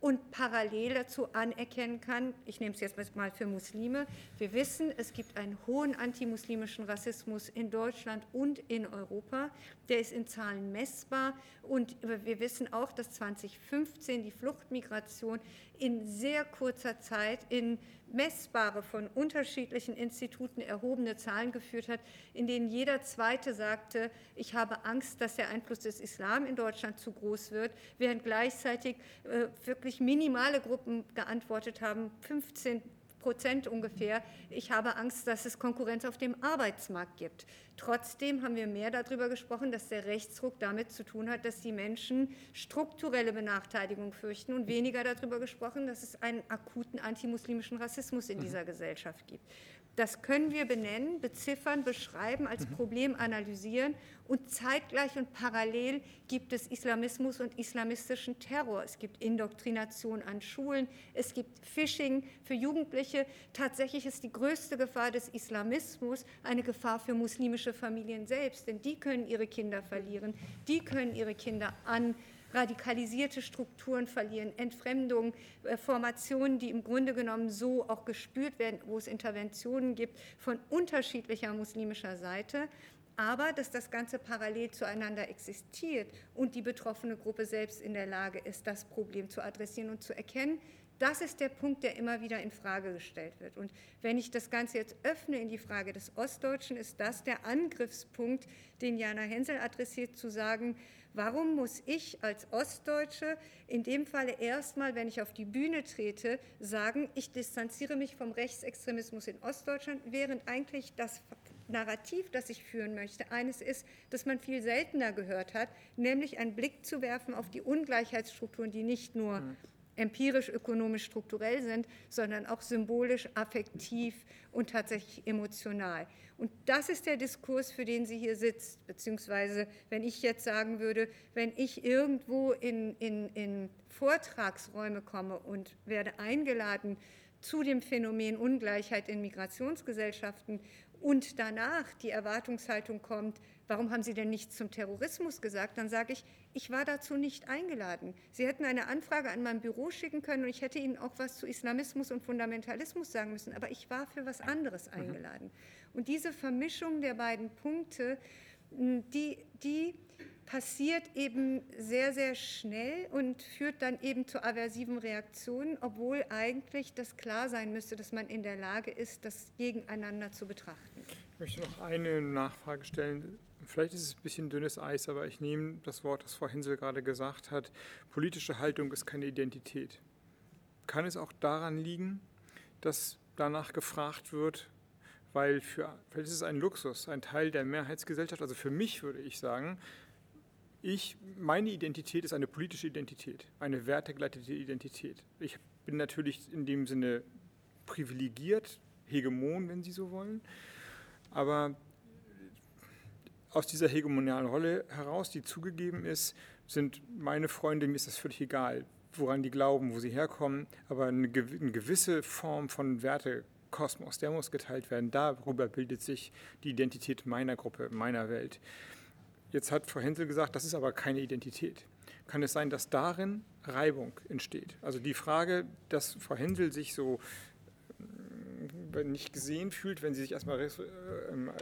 und parallel dazu anerkennen kann, ich nehme es jetzt mal für Muslime, wir wissen, es gibt einen hohen antimuslimischen Rassismus in Deutschland und in Europa, der ist in Zahlen messbar. Und wir wissen auch, dass 2015 die Fluchtmigration in sehr kurzer Zeit in messbare von unterschiedlichen Instituten erhobene Zahlen geführt hat, in denen jeder Zweite sagte, ich habe Angst, dass der Einfluss des Islam in Deutschland zu groß wird, während gleichzeitig äh, wirklich minimale Gruppen geantwortet haben, 15 Prozent ungefähr, ich habe Angst, dass es Konkurrenz auf dem Arbeitsmarkt gibt. Trotzdem haben wir mehr darüber gesprochen, dass der Rechtsruck damit zu tun hat, dass die Menschen strukturelle Benachteiligung fürchten und weniger darüber gesprochen, dass es einen akuten antimuslimischen Rassismus in dieser Gesellschaft gibt. Das können wir benennen, beziffern, beschreiben, als Problem analysieren und zeitgleich und parallel gibt es Islamismus und islamistischen Terror. Es gibt Indoktrination an Schulen, es gibt Phishing für Jugendliche. Tatsächlich ist die größte Gefahr des Islamismus eine Gefahr für muslimische Familien selbst, denn die können ihre Kinder verlieren, die können ihre Kinder an radikalisierte Strukturen verlieren, Entfremdung, äh, Formationen, die im Grunde genommen so auch gespürt werden, wo es Interventionen gibt von unterschiedlicher muslimischer Seite. Aber dass das Ganze parallel zueinander existiert und die betroffene Gruppe selbst in der Lage ist, das Problem zu adressieren und zu erkennen, das ist der Punkt, der immer wieder in Frage gestellt wird. Und wenn ich das Ganze jetzt öffne in die Frage des Ostdeutschen, ist das der Angriffspunkt, den Jana Hensel adressiert, zu sagen, warum muss ich als Ostdeutsche in dem Falle erstmal, wenn ich auf die Bühne trete, sagen, ich distanziere mich vom Rechtsextremismus in Ostdeutschland, während eigentlich das Narrativ, das ich führen möchte, eines ist, das man viel seltener gehört hat, nämlich einen Blick zu werfen auf die Ungleichheitsstrukturen, die nicht nur mhm. Empirisch, ökonomisch, strukturell sind, sondern auch symbolisch, affektiv und tatsächlich emotional. Und das ist der Diskurs, für den sie hier sitzt, beziehungsweise wenn ich jetzt sagen würde, wenn ich irgendwo in, in, in Vortragsräume komme und werde eingeladen zu dem Phänomen Ungleichheit in Migrationsgesellschaften und danach die Erwartungshaltung kommt, warum haben Sie denn nichts zum Terrorismus gesagt? Dann sage ich, ich war dazu nicht eingeladen. Sie hätten eine Anfrage an mein Büro schicken können und ich hätte Ihnen auch was zu Islamismus und Fundamentalismus sagen müssen, aber ich war für was anderes mhm. eingeladen. Und diese Vermischung der beiden Punkte, die, die passiert eben sehr, sehr schnell und führt dann eben zu aversiven Reaktionen, obwohl eigentlich das klar sein müsste, dass man in der Lage ist, das gegeneinander zu betrachten. Ich möchte noch eine Nachfrage stellen. Vielleicht ist es ein bisschen dünnes Eis, aber ich nehme das Wort, das Frau Hinsel gerade gesagt hat. Politische Haltung ist keine Identität. Kann es auch daran liegen, dass danach gefragt wird, weil für, vielleicht ist es ein Luxus, ein Teil der Mehrheitsgesellschaft, also für mich würde ich sagen, ich, meine Identität ist eine politische Identität, eine wertegeleitete Identität. Ich bin natürlich in dem Sinne privilegiert, Hegemon, wenn Sie so wollen, aber aus dieser hegemonialen Rolle heraus, die zugegeben ist, sind meine Freunde, mir ist das völlig egal, woran die glauben, wo sie herkommen, aber eine, gewisse Form von Wertekosmos, der muss geteilt werden. Darüber bildet sich die Identität meiner Gruppe, meiner Welt. Jetzt hat Frau Hensel gesagt, das ist aber keine Identität. Kann es sein, dass darin Reibung entsteht? Also die Frage, dass Frau Hensel sich so äh, nicht gesehen fühlt, wenn sie sich erstmal äh,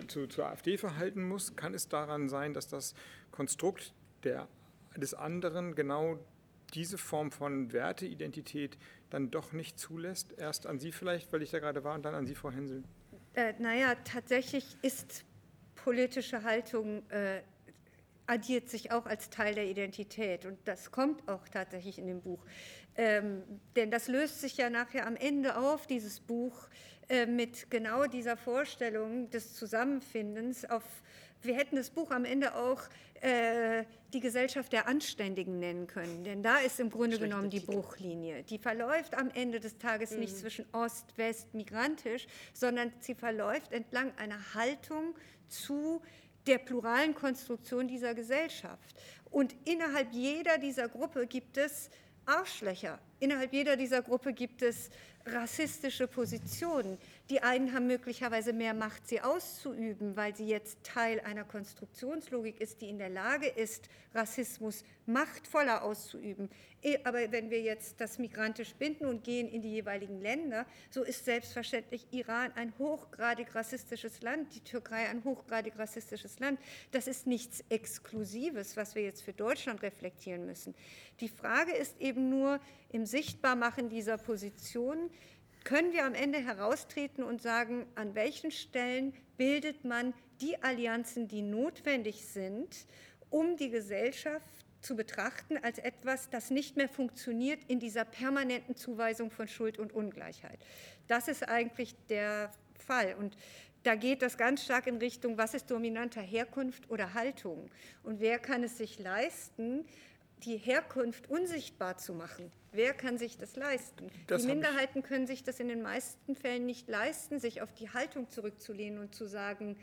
zu, zur AfD verhalten muss, kann es daran sein, dass das Konstrukt der, des anderen genau diese Form von Werteidentität dann doch nicht zulässt? Erst an Sie vielleicht, weil ich da gerade war, und dann an Sie, Frau Hensel. Äh, naja, tatsächlich ist politische Haltung äh, addiert sich auch als Teil der Identität. Und das kommt auch tatsächlich in dem Buch. Ähm, denn das löst sich ja nachher am Ende auf, dieses Buch, äh, mit genau dieser Vorstellung des Zusammenfindens. Auf, wir hätten das Buch am Ende auch äh, die Gesellschaft der Anständigen nennen können. Denn da ist im Grunde Schlechte genommen die Bruchlinie. Die verläuft am Ende des Tages mhm. nicht zwischen Ost, West, migrantisch, sondern sie verläuft entlang einer Haltung zu der pluralen Konstruktion dieser Gesellschaft. Und innerhalb jeder dieser Gruppe gibt es Arschlöcher. Innerhalb jeder dieser Gruppe gibt es rassistische Positionen. Die einen haben möglicherweise mehr Macht, sie auszuüben, weil sie jetzt Teil einer Konstruktionslogik ist, die in der Lage ist, Rassismus machtvoller auszuüben. Eh, aber wenn wir jetzt das migrantisch binden und gehen in die jeweiligen Länder, so ist selbstverständlich Iran ein hochgradig rassistisches Land, die Türkei ein hochgradig rassistisches Land. Das ist nichts Exklusives, was wir jetzt für Deutschland reflektieren müssen. Die Frage ist eben nur im Sichtbarmachen dieser Positionen, können wir am Ende heraustreten und sagen, an welchen Stellen bildet man die Allianzen, die notwendig sind, um die Gesellschaft zu betrachten als etwas, das nicht mehr funktioniert in dieser permanenten Zuweisung von Schuld und Ungleichheit. Das ist eigentlich der Fall. Und da geht das ganz stark in Richtung, was ist dominanter Herkunft oder Haltung? Und wer kann es sich leisten, die Herkunft unsichtbar zu machen? Wer kann sich das leisten? Das die Minderheiten können sich das in den meisten Fällen nicht leisten, sich auf die Haltung zurückzulehnen und zu sagen,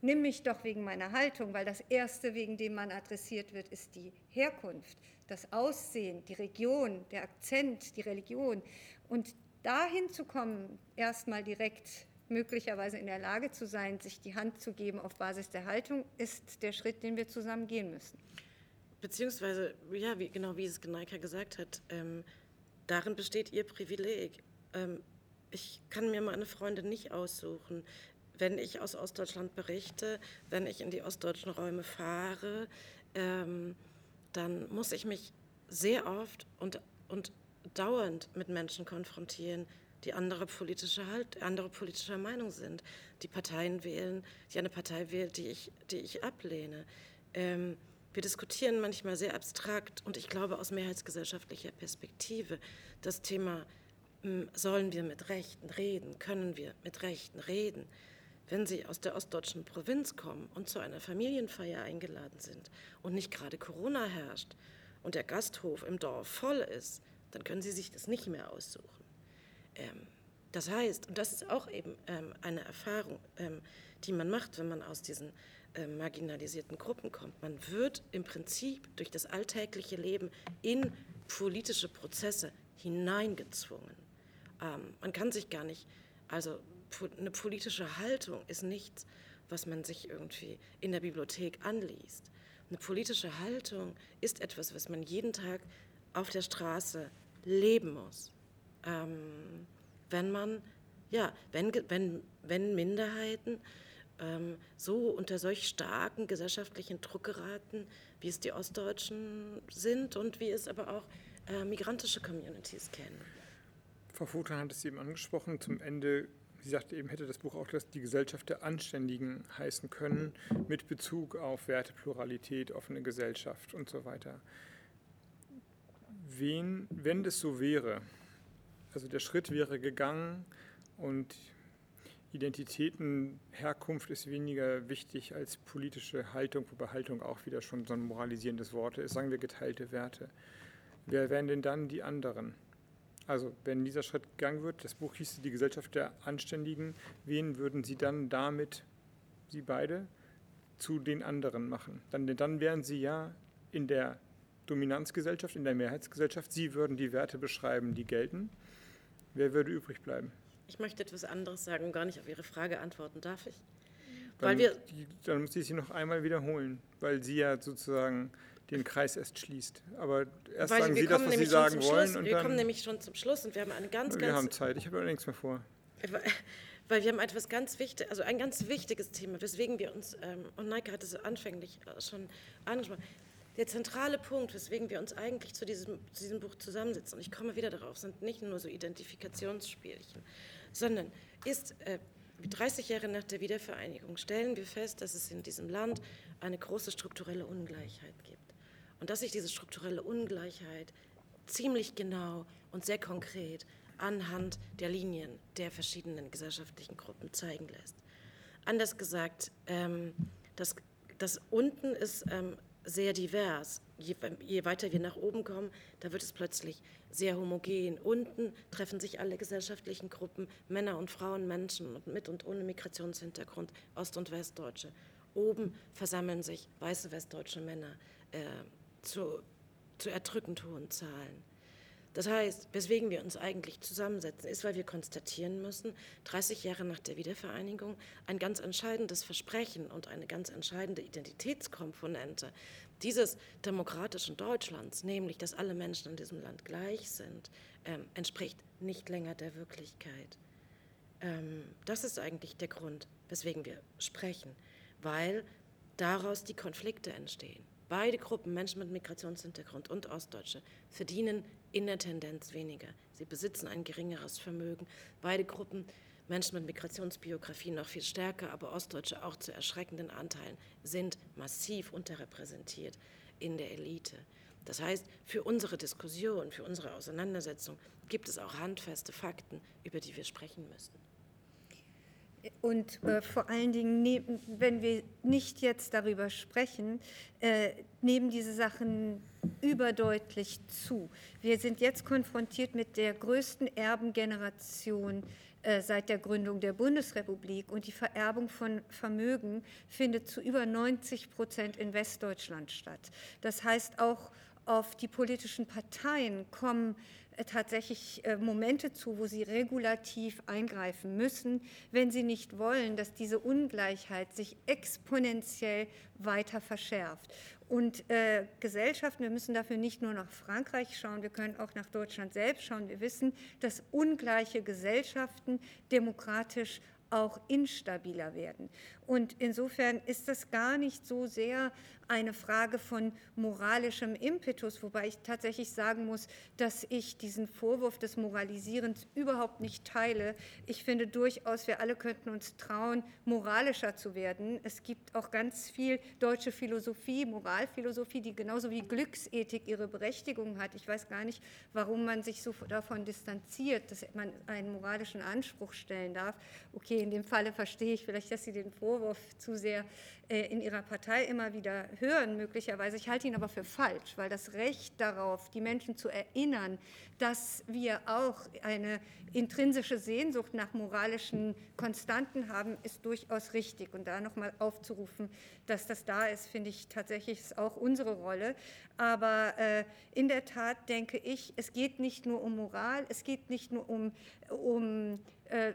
nimm mich doch wegen meiner Haltung, weil das Erste, wegen dem man adressiert wird, ist die Herkunft, das Aussehen, die Region, der Akzent, die Religion. Und dahin zu kommen, erstmal direkt möglicherweise in der Lage zu sein, sich die Hand zu geben auf Basis der Haltung, ist der Schritt, den wir zusammen gehen müssen. Beziehungsweise, ja, wie, genau wie es Geneika gesagt hat, ähm, darin besteht ihr Privileg. Ähm, ich kann mir meine Freunde nicht aussuchen wenn ich aus Ostdeutschland berichte, wenn ich in die ostdeutschen Räume fahre, ähm, dann muss ich mich sehr oft und, und dauernd mit Menschen konfrontieren, die andere politische halt, andere politischer Meinung sind, die Parteien wählen, die eine Partei wählt, die ich, die ich ablehne. Ähm, wir diskutieren manchmal sehr abstrakt und ich glaube aus mehrheitsgesellschaftlicher Perspektive das Thema, hm, sollen wir mit Rechten reden, können wir mit Rechten reden, wenn Sie aus der ostdeutschen Provinz kommen und zu einer Familienfeier eingeladen sind und nicht gerade Corona herrscht und der Gasthof im Dorf voll ist, dann können Sie sich das nicht mehr aussuchen. Ähm, das heißt, und das ist auch eben ähm, eine Erfahrung, ähm, die man macht, wenn man aus diesen ähm, marginalisierten Gruppen kommt. Man wird im Prinzip durch das alltägliche Leben in politische Prozesse hineingezwungen. Ähm, man kann sich gar nicht, also eine politische Haltung ist nichts, was man sich irgendwie in der Bibliothek anliest. Eine politische Haltung ist etwas, was man jeden Tag auf der Straße leben muss. Ähm, wenn man, ja, wenn, wenn, wenn Minderheiten ähm, so unter solch starken gesellschaftlichen Druck geraten, wie es die Ostdeutschen sind und wie es aber auch äh, migrantische Communities kennen. Frau Futter hat es eben angesprochen, zum Ende, sie sagte eben, hätte das Buch auch das die Gesellschaft der Anständigen heißen können, mit Bezug auf Wertepluralität, offene Gesellschaft und so weiter. Wen, wenn das so wäre, also der Schritt wäre gegangen und Identitäten, Herkunft ist weniger wichtig als politische Haltung, wobei Haltung auch wieder schon so ein moralisierendes Wort ist, sagen wir geteilte Werte. Wer wären denn dann die anderen? Also, wenn dieser Schritt gegangen wird, das Buch hieß die Gesellschaft der Anständigen, wen würden Sie dann damit, Sie beide, zu den anderen machen? Dann, dann wären Sie ja in der Dominanzgesellschaft, in der Mehrheitsgesellschaft. Sie würden die Werte beschreiben, die gelten. Wer würde übrig bleiben? Ich möchte etwas anderes sagen und gar nicht auf Ihre Frage antworten. Darf ich? Dann, weil wir, die, dann muss ich sie noch einmal wiederholen, weil Sie ja sozusagen den Kreis erst schließt. Aber erst weil sagen Sie das, was Sie sagen wollen. Und wir kommen nämlich schon zum Schluss und wir haben eine ganz, wir ganz... Wir haben Zeit, ich habe nichts mehr vor. Weil wir haben etwas ganz wichtiges, also ein ganz wichtiges Thema, weswegen wir uns, ähm, und Neike hat es anfänglich schon angesprochen, der zentrale Punkt, weswegen wir uns eigentlich zu diesem, zu diesem Buch zusammensetzen, und ich komme wieder darauf, sind nicht nur so Identifikationsspielchen, sondern ist, äh, 30 Jahre nach der Wiedervereinigung stellen wir fest, dass es in diesem Land eine große strukturelle Ungleichheit gibt. Und dass sich diese strukturelle Ungleichheit ziemlich genau und sehr konkret anhand der Linien der verschiedenen gesellschaftlichen Gruppen zeigen lässt. Anders gesagt, ähm, das, das unten ist ähm, sehr divers. Je, je, weiter wir nach oben kommen, da wird es plötzlich sehr homogen. Unten treffen sich alle gesellschaftlichen Gruppen, Männer und Frauen, Menschen mit und ohne Migrationshintergrund, Ost- und Westdeutsche. Oben versammeln sich weiße westdeutsche Männer äh, zu, zu erdrückend hohen Zahlen. Das heißt, weswegen wir uns eigentlich zusammensetzen, ist, weil wir konstatieren müssen, 30 Jahre nach der Wiedervereinigung ein ganz entscheidendes Versprechen und eine ganz entscheidende Identitätskomponente dieses demokratischen Deutschlands, nämlich dass alle Menschen in diesem Land gleich sind, ähm, entspricht nicht länger der Wirklichkeit. Ähm, das ist eigentlich der Grund, weswegen wir sprechen, weil daraus die Konflikte entstehen. Beide Gruppen, Menschen mit Migrationshintergrund und Ostdeutsche, verdienen in der Tendenz weniger. Sie besitzen ein geringeres Vermögen. Beide Gruppen, Menschen mit Migrationsbiografie noch viel stärker, aber Ostdeutsche auch zu erschreckenden Anteilen, sind massiv unterrepräsentiert in der Elite. Das heißt, für unsere Diskussion, für unsere Auseinandersetzung gibt es auch handfeste Fakten, über die wir sprechen müssen. Und äh, vor allen Dingen, nehmen, wenn wir nicht jetzt darüber sprechen, äh, nehmen diese Sachen überdeutlich zu. Wir sind jetzt konfrontiert mit der größten Erbengeneration seit der Gründung der Bundesrepublik und die Vererbung von Vermögen findet zu über 90 Prozent in Westdeutschland statt. Das heißt, auch auf die politischen Parteien kommen äh, tatsächlich äh, Momente zu, wo sie regulativ eingreifen müssen, wenn sie nicht wollen, dass diese Ungleichheit sich exponentiell weiter verschärft. Und äh, Gesellschaften, wir müssen dafür nicht nur nach Frankreich schauen, wir können auch nach Deutschland selbst schauen. Wir wissen, dass ungleiche Gesellschaften demokratisch auch instabiler werden. Und insofern ist das gar nicht so sehr eine Frage von moralischem Impetus, wobei ich tatsächlich sagen muss, dass ich diesen Vorwurf des Moralisierens überhaupt nicht teile. Ich finde durchaus, wir alle könnten uns trauen, moralischer zu werden. Es gibt auch ganz viel deutsche Philosophie, Moralphilosophie, die genauso wie Glücksethik ihre Berechtigung hat. Ich weiß gar nicht, warum man sich so davon distanziert, dass man einen moralischen Anspruch stellen darf. Okay, in dem Falle verstehe ich vielleicht, dass Sie den Vorwurf zu sehr in ihrer Partei immer wieder hören, möglicherweise. Ich halte ihn aber für falsch, weil das Recht darauf, die Menschen zu erinnern, dass wir auch eine intrinsische Sehnsucht nach moralischen Konstanten haben, ist durchaus richtig. Und da nochmal aufzurufen, dass das da ist, finde ich tatsächlich ist auch unsere Rolle. Aber äh, in der Tat denke ich, es geht nicht nur um Moral, es geht nicht nur um, um äh,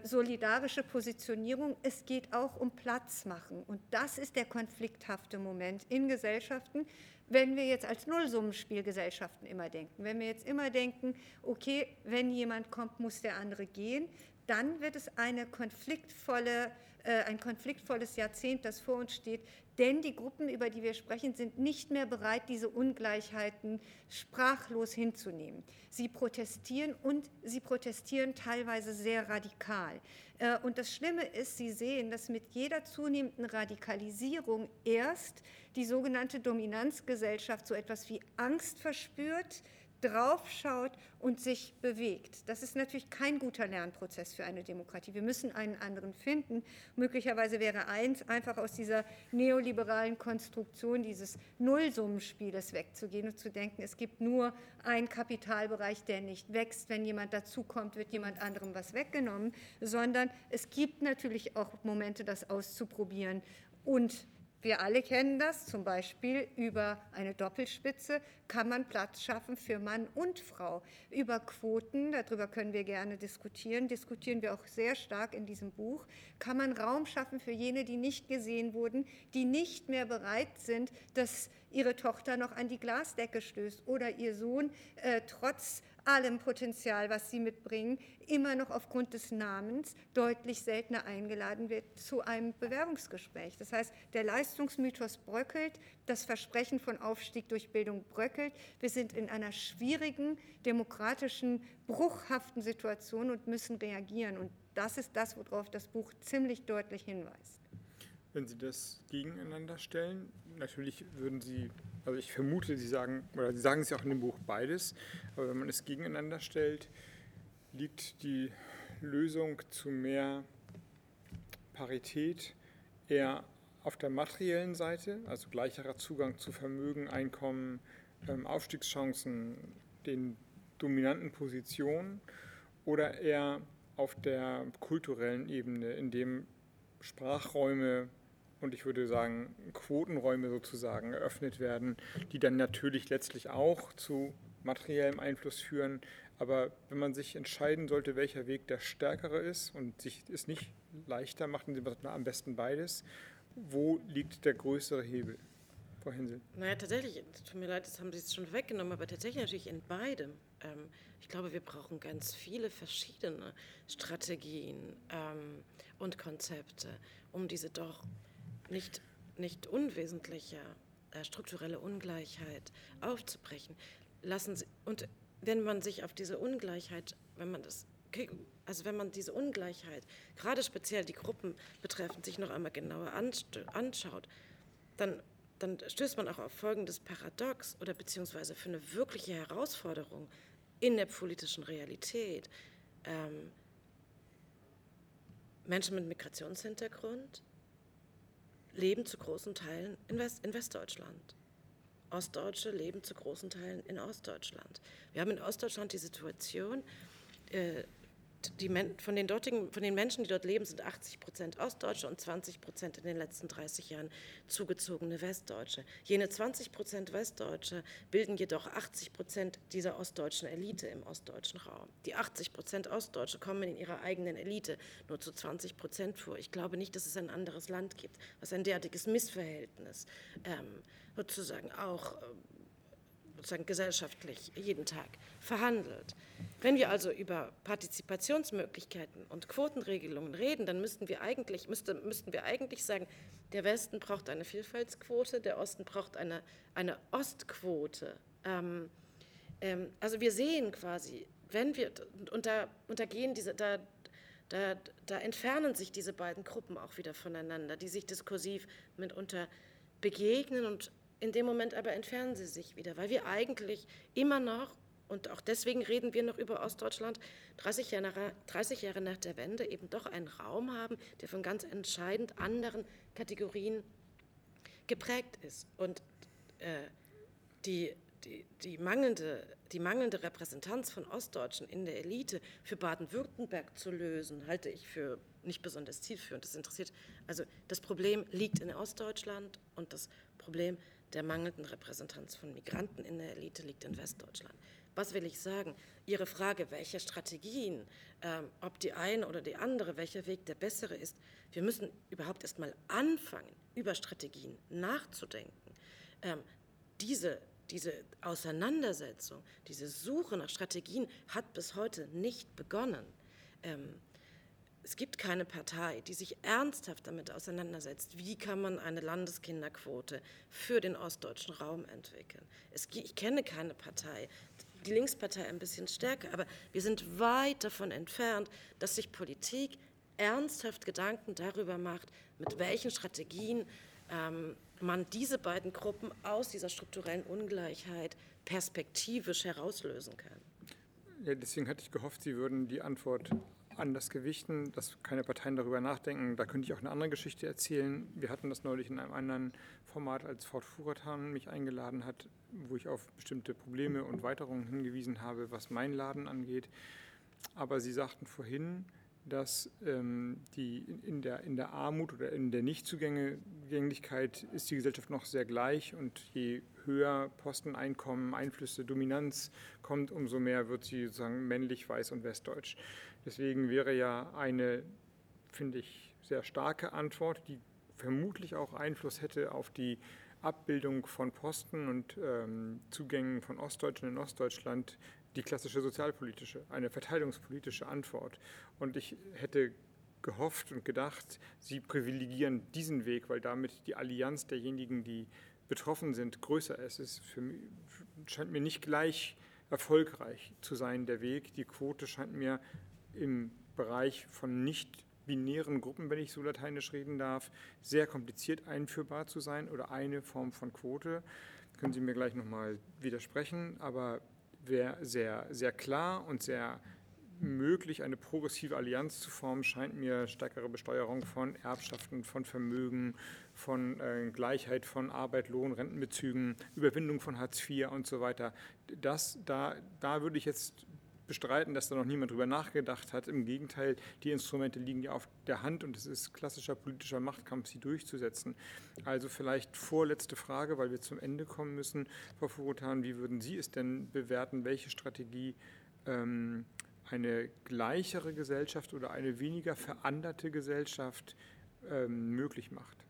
solidarische Positionierung, es geht auch um Platz machen. Und das ist der konflikthafte Moment in Gesellschaften, wenn wir jetzt als Nullsummenspielgesellschaften immer denken. Wenn wir jetzt immer denken, okay, wenn jemand kommt, muss der andere gehen, dann wird es eine konfliktvolle, äh, ein konfliktvolles Jahrzehnt, das vor uns steht, denn die Gruppen, über die wir sprechen, sind nicht mehr bereit, diese Ungleichheiten sprachlos hinzunehmen. Sie protestieren und sie protestieren teilweise sehr radikal. Äh, und das Schlimme ist, Sie sehen, dass mit jeder zunehmenden Radikalisierung erst die sogenannte Dominanzgesellschaft so etwas wie Angst verspürt, draufschaut und sich bewegt. Das ist natürlich kein guter Lernprozess für eine Demokratie. Wir müssen einen anderen finden. Möglicherweise wäre eins, einfach aus dieser neoliberalen Konstruktion dieses Nullsummenspieles wegzugehen und zu denken, es gibt nur einen Kapitalbereich, der nicht wächst. Wenn jemand dazukommt, wird jemand anderem was weggenommen, sondern es gibt natürlich auch Momente, das auszuprobieren und wir alle kennen das, zum Beispiel über eine Doppelspitze kann man Platz schaffen für Mann und Frau. Über Quoten, darüber können wir gerne diskutieren, diskutieren wir auch sehr stark in diesem Buch, kann man Raum schaffen für jene, die nicht gesehen wurden, die nicht mehr bereit sind, dass ihre Tochter noch an die Glasdecke stößt oder ihr Sohn äh, trotz allem Potenzial, was sie mitbringen, immer noch aufgrund des Namens deutlich seltener eingeladen wird zu einem Bewerbungsgespräch. Das heißt, der Leistungsmythos bröckelt, das Versprechen von Aufstieg durch Bildung bröckelt. Wir sind in einer schwierigen, demokratischen, bruchhaften Situation und müssen reagieren. Und das ist das, worauf das Buch ziemlich deutlich hinweist. Wenn Sie das gegeneinander stellen, natürlich würden Sie also ich vermute, Sie sagen, oder Sie sagen es ja auch in dem Buch beides, aber wenn man es gegeneinander stellt, liegt die Lösung zu mehr Parität eher auf der materiellen Seite, also gleicherer Zugang zu Vermögen, Einkommen, ähm, Aufstiegschancen, den dominanten Positionen oder eher auf der kulturellen Ebene, in dem Sprachräume und ich würde sagen Quotenräume sozusagen eröffnet werden, die dann natürlich letztlich auch zu materiellem Einfluss führen. Aber wenn man sich entscheiden sollte, welcher Weg der stärkere ist und sich es nicht leichter macht, am besten beides, wo liegt der größere Hebel? Frau Hensel. Naja, tatsächlich, tut mir leid, das haben Sie es schon weggenommen, aber tatsächlich natürlich in beidem. Ähm, ich glaube, wir brauchen ganz viele verschiedene Strategien ähm, und Konzepte, um diese doch nicht, nicht unwesentliche äh, strukturelle Ungleichheit aufzubrechen. Lassen Sie, und wenn man sich auf diese Ungleichheit, wenn man das, also wenn man diese Ungleichheit, gerade speziell die Gruppen betreffend, sich noch einmal genauer anschaut, dann, dann stößt man auch auf folgendes Paradox oder beziehungsweise für eine wirkliche Herausforderung in der politischen Realität. Ähm, Menschen mit Migrationshintergrund, leben zu großen Teilen in, West, in Westdeutschland. Ostdeutsche leben zu großen Teilen in Ostdeutschland. Wir haben in Ostdeutschland die Situation, äh, die von, den dortigen, von den Menschen, die dort leben, sind 80 Prozent Ostdeutsche und 20 Prozent in den letzten 30 Jahren zugezogene Westdeutsche. Jene 20 Prozent Westdeutsche bilden jedoch 80 Prozent dieser ostdeutschen Elite im ostdeutschen Raum. Die 80 Prozent Ostdeutsche kommen in ihrer eigenen Elite nur zu 20 Prozent vor. Ich glaube nicht, dass es ein anderes Land gibt, was ein derartiges Missverhältnis ähm, sozusagen auch. Sozusagen gesellschaftlich jeden Tag verhandelt. Wenn wir also über Partizipationsmöglichkeiten und Quotenregelungen reden, dann müssten wir eigentlich, müsste, müssten wir eigentlich sagen, der Westen braucht eine Vielfaltsquote, der Osten braucht eine, eine Ostquote. Ähm, ähm, also wir sehen quasi, wenn wir, und da untergehen diese, da, da, da entfernen sich diese beiden Gruppen auch wieder voneinander, die sich diskursiv mitunter begegnen und in dem Moment aber entfernen sie sich wieder, weil wir eigentlich immer noch, und auch deswegen reden wir noch über Ostdeutschland, 30 Jahre, 30 Jahre nach der Wende eben doch einen Raum haben, der von ganz entscheidend anderen Kategorien geprägt ist. Und äh, die, die, die, mangelnde, die mangelnde Repräsentanz von Ostdeutschen in der Elite für Baden-Württemberg zu lösen, halte ich für nicht besonders zielführend. Das interessiert, also das Problem liegt in Ostdeutschland und das Problem der mangelnden Repräsentanz von Migranten in der Elite liegt in Westdeutschland. Was will ich sagen? Ihre Frage, welche Strategien, ähm, ob die eine oder die andere, welcher Weg der bessere ist, wir müssen überhaupt erst mal anfangen, über Strategien nachzudenken. Ähm, diese, diese Auseinandersetzung, diese Suche nach Strategien hat bis heute nicht begonnen. Ähm, es gibt keine Partei, die sich ernsthaft damit auseinandersetzt, wie kann man eine Landeskinderquote für den ostdeutschen Raum entwickeln. Es, ich kenne keine Partei, die Linkspartei ein bisschen stärker, aber wir sind weit davon entfernt, dass sich Politik ernsthaft Gedanken darüber macht, mit welchen Strategien ähm, man diese beiden Gruppen aus dieser strukturellen Ungleichheit perspektivisch herauslösen kann. Ja, deswegen hatte ich gehofft, Sie würden die Antwort anders gewichten, dass keine Parteien darüber nachdenken. Da könnte ich auch eine andere Geschichte erzählen. Wir hatten das neulich in einem anderen Format, als Ford Furatan mich eingeladen hat, wo ich auf bestimmte Probleme und Weiterungen hingewiesen habe, was mein Laden angeht. Aber Sie sagten vorhin, dass ähm, die in der, in der Armut oder in der Nichtzugänglichkeit ist die Gesellschaft noch sehr gleich und je höher Posteneinkommen, Einflüsse, Dominanz kommt, umso mehr wird sie sozusagen männlich, weiß und westdeutsch. Deswegen wäre ja eine, finde ich, sehr starke Antwort, die vermutlich auch Einfluss hätte auf die Abbildung von Posten und ähm, Zugängen von Ostdeutschen in Ostdeutschland, die klassische sozialpolitische, eine verteilungspolitische Antwort. Und ich hätte gehofft und gedacht, Sie privilegieren diesen Weg, weil damit die Allianz derjenigen, die betroffen sind, größer ist. Es für mich, scheint mir nicht gleich erfolgreich zu sein, der Weg. Die Quote scheint mir im Bereich von nicht binären Gruppen, wenn ich so lateinisch reden darf, sehr kompliziert einführbar zu sein oder eine Form von Quote. Können Sie mir gleich nochmal widersprechen, aber wäre sehr, sehr klar und sehr möglich, eine progressive Allianz zu formen, scheint mir stärkere Besteuerung von Erbschaften, von Vermögen, von äh, Gleichheit von Arbeit, Lohn, Rentenbezügen, Überwindung von Hartz IV und so weiter. Das, da, da würde ich jetzt bestreiten, dass da noch niemand drüber nachgedacht hat. Im Gegenteil, die Instrumente liegen ja auf der Hand und es ist klassischer politischer Machtkampf, sie durchzusetzen. Also vielleicht vorletzte Frage, weil wir zum Ende kommen müssen. Frau Furutan, wie würden Sie es denn bewerten, welche Strategie ähm, eine gleichere Gesellschaft oder eine weniger veranderte Gesellschaft ähm, möglich macht?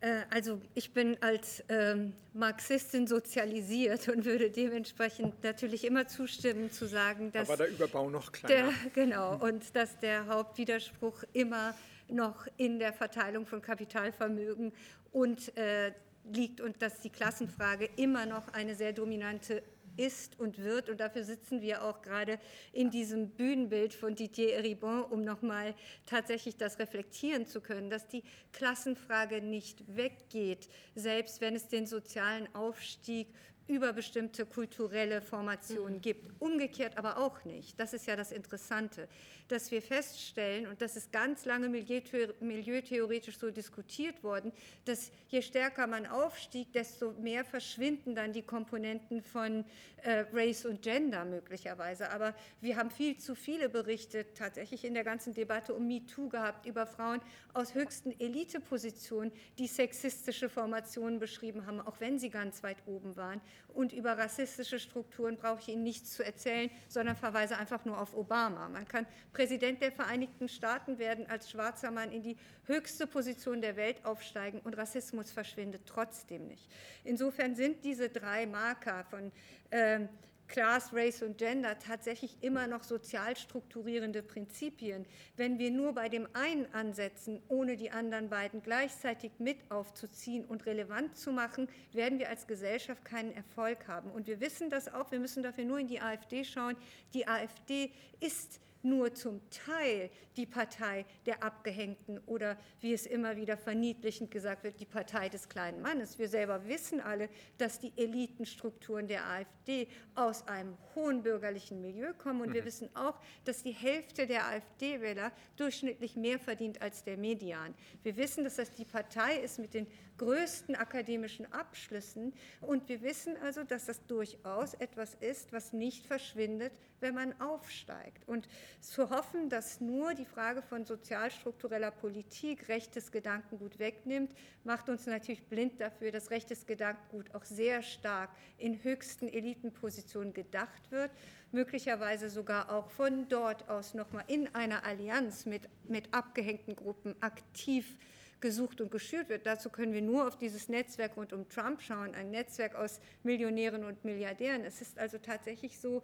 Äh, also ich bin als ähm, Marxistin sozialisiert und würde dementsprechend natürlich immer zustimmen zu sagen, dass da war der Überbau noch kleiner. Der, genau und dass der Hauptwiderspruch immer noch in der Verteilung von Kapitalvermögen und äh, liegt und dass die Klassenfrage immer noch eine sehr dominante ist und wird. Und dafür sitzen wir auch gerade in diesem Bühnenbild von Didier Eribon, um nochmal tatsächlich das reflektieren zu können, dass die Klassenfrage nicht weggeht, selbst wenn es den sozialen Aufstieg über bestimmte kulturelle Formationen mhm. gibt. Umgekehrt aber auch nicht. Das ist ja das Interessante, dass wir feststellen, und das ist ganz lange milieutheoretisch so diskutiert worden, dass je stärker man aufstieg, desto mehr verschwinden dann die Komponenten von äh, Race und Gender möglicherweise. Aber wir haben viel zu viele Berichte tatsächlich in der ganzen Debatte um MeToo gehabt über Frauen aus höchsten Elitepositionen, die sexistische Formationen beschrieben haben, auch wenn sie ganz weit oben waren. Und über rassistische Strukturen brauche ich Ihnen nichts zu erzählen, sondern verweise einfach nur auf Obama. Man kann Präsident der Vereinigten Staaten werden, als schwarzer Mann in die höchste Position der Welt aufsteigen und Rassismus verschwindet trotzdem nicht. Insofern sind diese drei Marker von äh, Class, Race und Gender tatsächlich immer noch sozial strukturierende Prinzipien. Wenn wir nur bei dem einen ansetzen, ohne die anderen beiden gleichzeitig mit aufzuziehen und relevant zu machen, werden wir als Gesellschaft keinen Erfolg haben. Und wir wissen das auch, wir müssen dafür nur in die AfD schauen. Die AfD ist nur zum Teil die Partei der Abgehängten oder, wie es immer wieder verniedlichend gesagt wird, die Partei des kleinen Mannes. Wir selber wissen alle, dass die Elitenstrukturen der AfD aus einem hohen bürgerlichen Milieu kommen. Und mhm. wir wissen auch, dass die Hälfte der AfD-Wähler durchschnittlich mehr verdient als der Median. Wir wissen, dass das die Partei ist mit den größten akademischen Abschlüssen. Und wir wissen also, dass das durchaus etwas ist, was nicht verschwindet, wenn man aufsteigt. Und zu hoffen, dass nur die Frage von sozialstruktureller Politik rechtes Gedankengut wegnimmt, macht uns natürlich blind dafür, dass rechtes Gedankengut auch sehr stark in höchsten Elitenpositionen gedacht wird, möglicherweise sogar auch von dort aus nochmal in einer Allianz mit, mit abgehängten Gruppen aktiv gesucht und geschürt wird. Dazu können wir nur auf dieses Netzwerk rund um Trump schauen, ein Netzwerk aus Millionären und Milliardären. Es ist also tatsächlich so,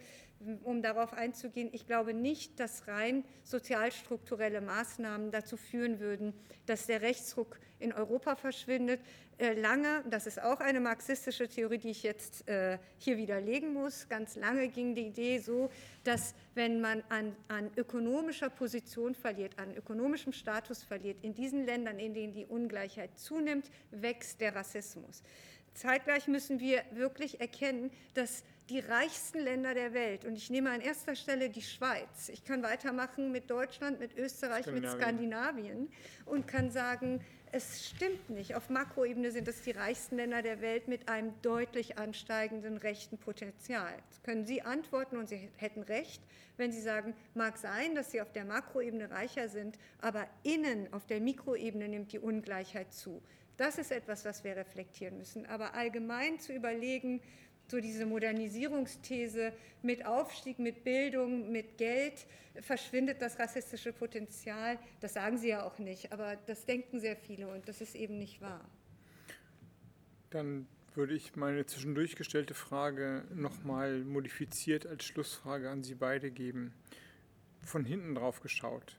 um darauf einzugehen, ich glaube nicht, dass rein sozialstrukturelle Maßnahmen dazu führen würden, dass der Rechtsruck in Europa verschwindet. Äh, lange, das ist auch eine marxistische Theorie, die ich jetzt äh, hier widerlegen muss, ganz lange ging die Idee so, dass wenn man an, an ökonomischer Position verliert, an ökonomischem Status verliert, in diesen Ländern, in denen die Ungleichheit zunimmt, wächst der Rassismus. Zeitgleich müssen wir wirklich erkennen, dass die reichsten Länder der Welt, und ich nehme an erster Stelle die Schweiz, ich kann weitermachen mit Deutschland, mit Österreich, mit Skandinavien und kann sagen, es stimmt nicht. Auf Makroebene sind es die reichsten Länder der Welt mit einem deutlich ansteigenden rechten Potenzial. Das können Sie antworten und Sie hätten recht, wenn Sie sagen, mag sein, dass Sie auf der Makroebene reicher sind, aber innen auf der Mikroebene nimmt die Ungleichheit zu. Das ist etwas, was wir reflektieren müssen. Aber allgemein zu überlegen, so diese Modernisierungsthese mit Aufstieg, mit Bildung, mit Geld verschwindet das rassistische Potenzial. Das sagen Sie ja auch nicht, aber das denken sehr viele und das ist eben nicht wahr. Dann würde ich meine zwischendurch gestellte Frage nochmal modifiziert als Schlussfrage an Sie beide geben. Von hinten drauf geschaut.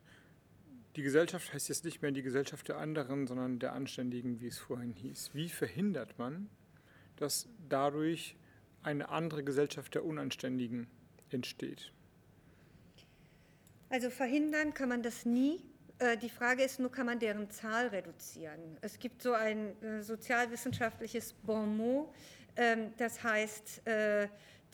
Die Gesellschaft heißt jetzt nicht mehr die Gesellschaft der anderen, sondern der Anständigen, wie es vorhin hieß. Wie verhindert man, dass dadurch eine andere Gesellschaft der Unanständigen entsteht? Also verhindern kann man das nie. Äh, die Frage ist nur, kann man deren Zahl reduzieren? Es gibt so ein äh, sozialwissenschaftliches Bonmot, ähm, das heißt,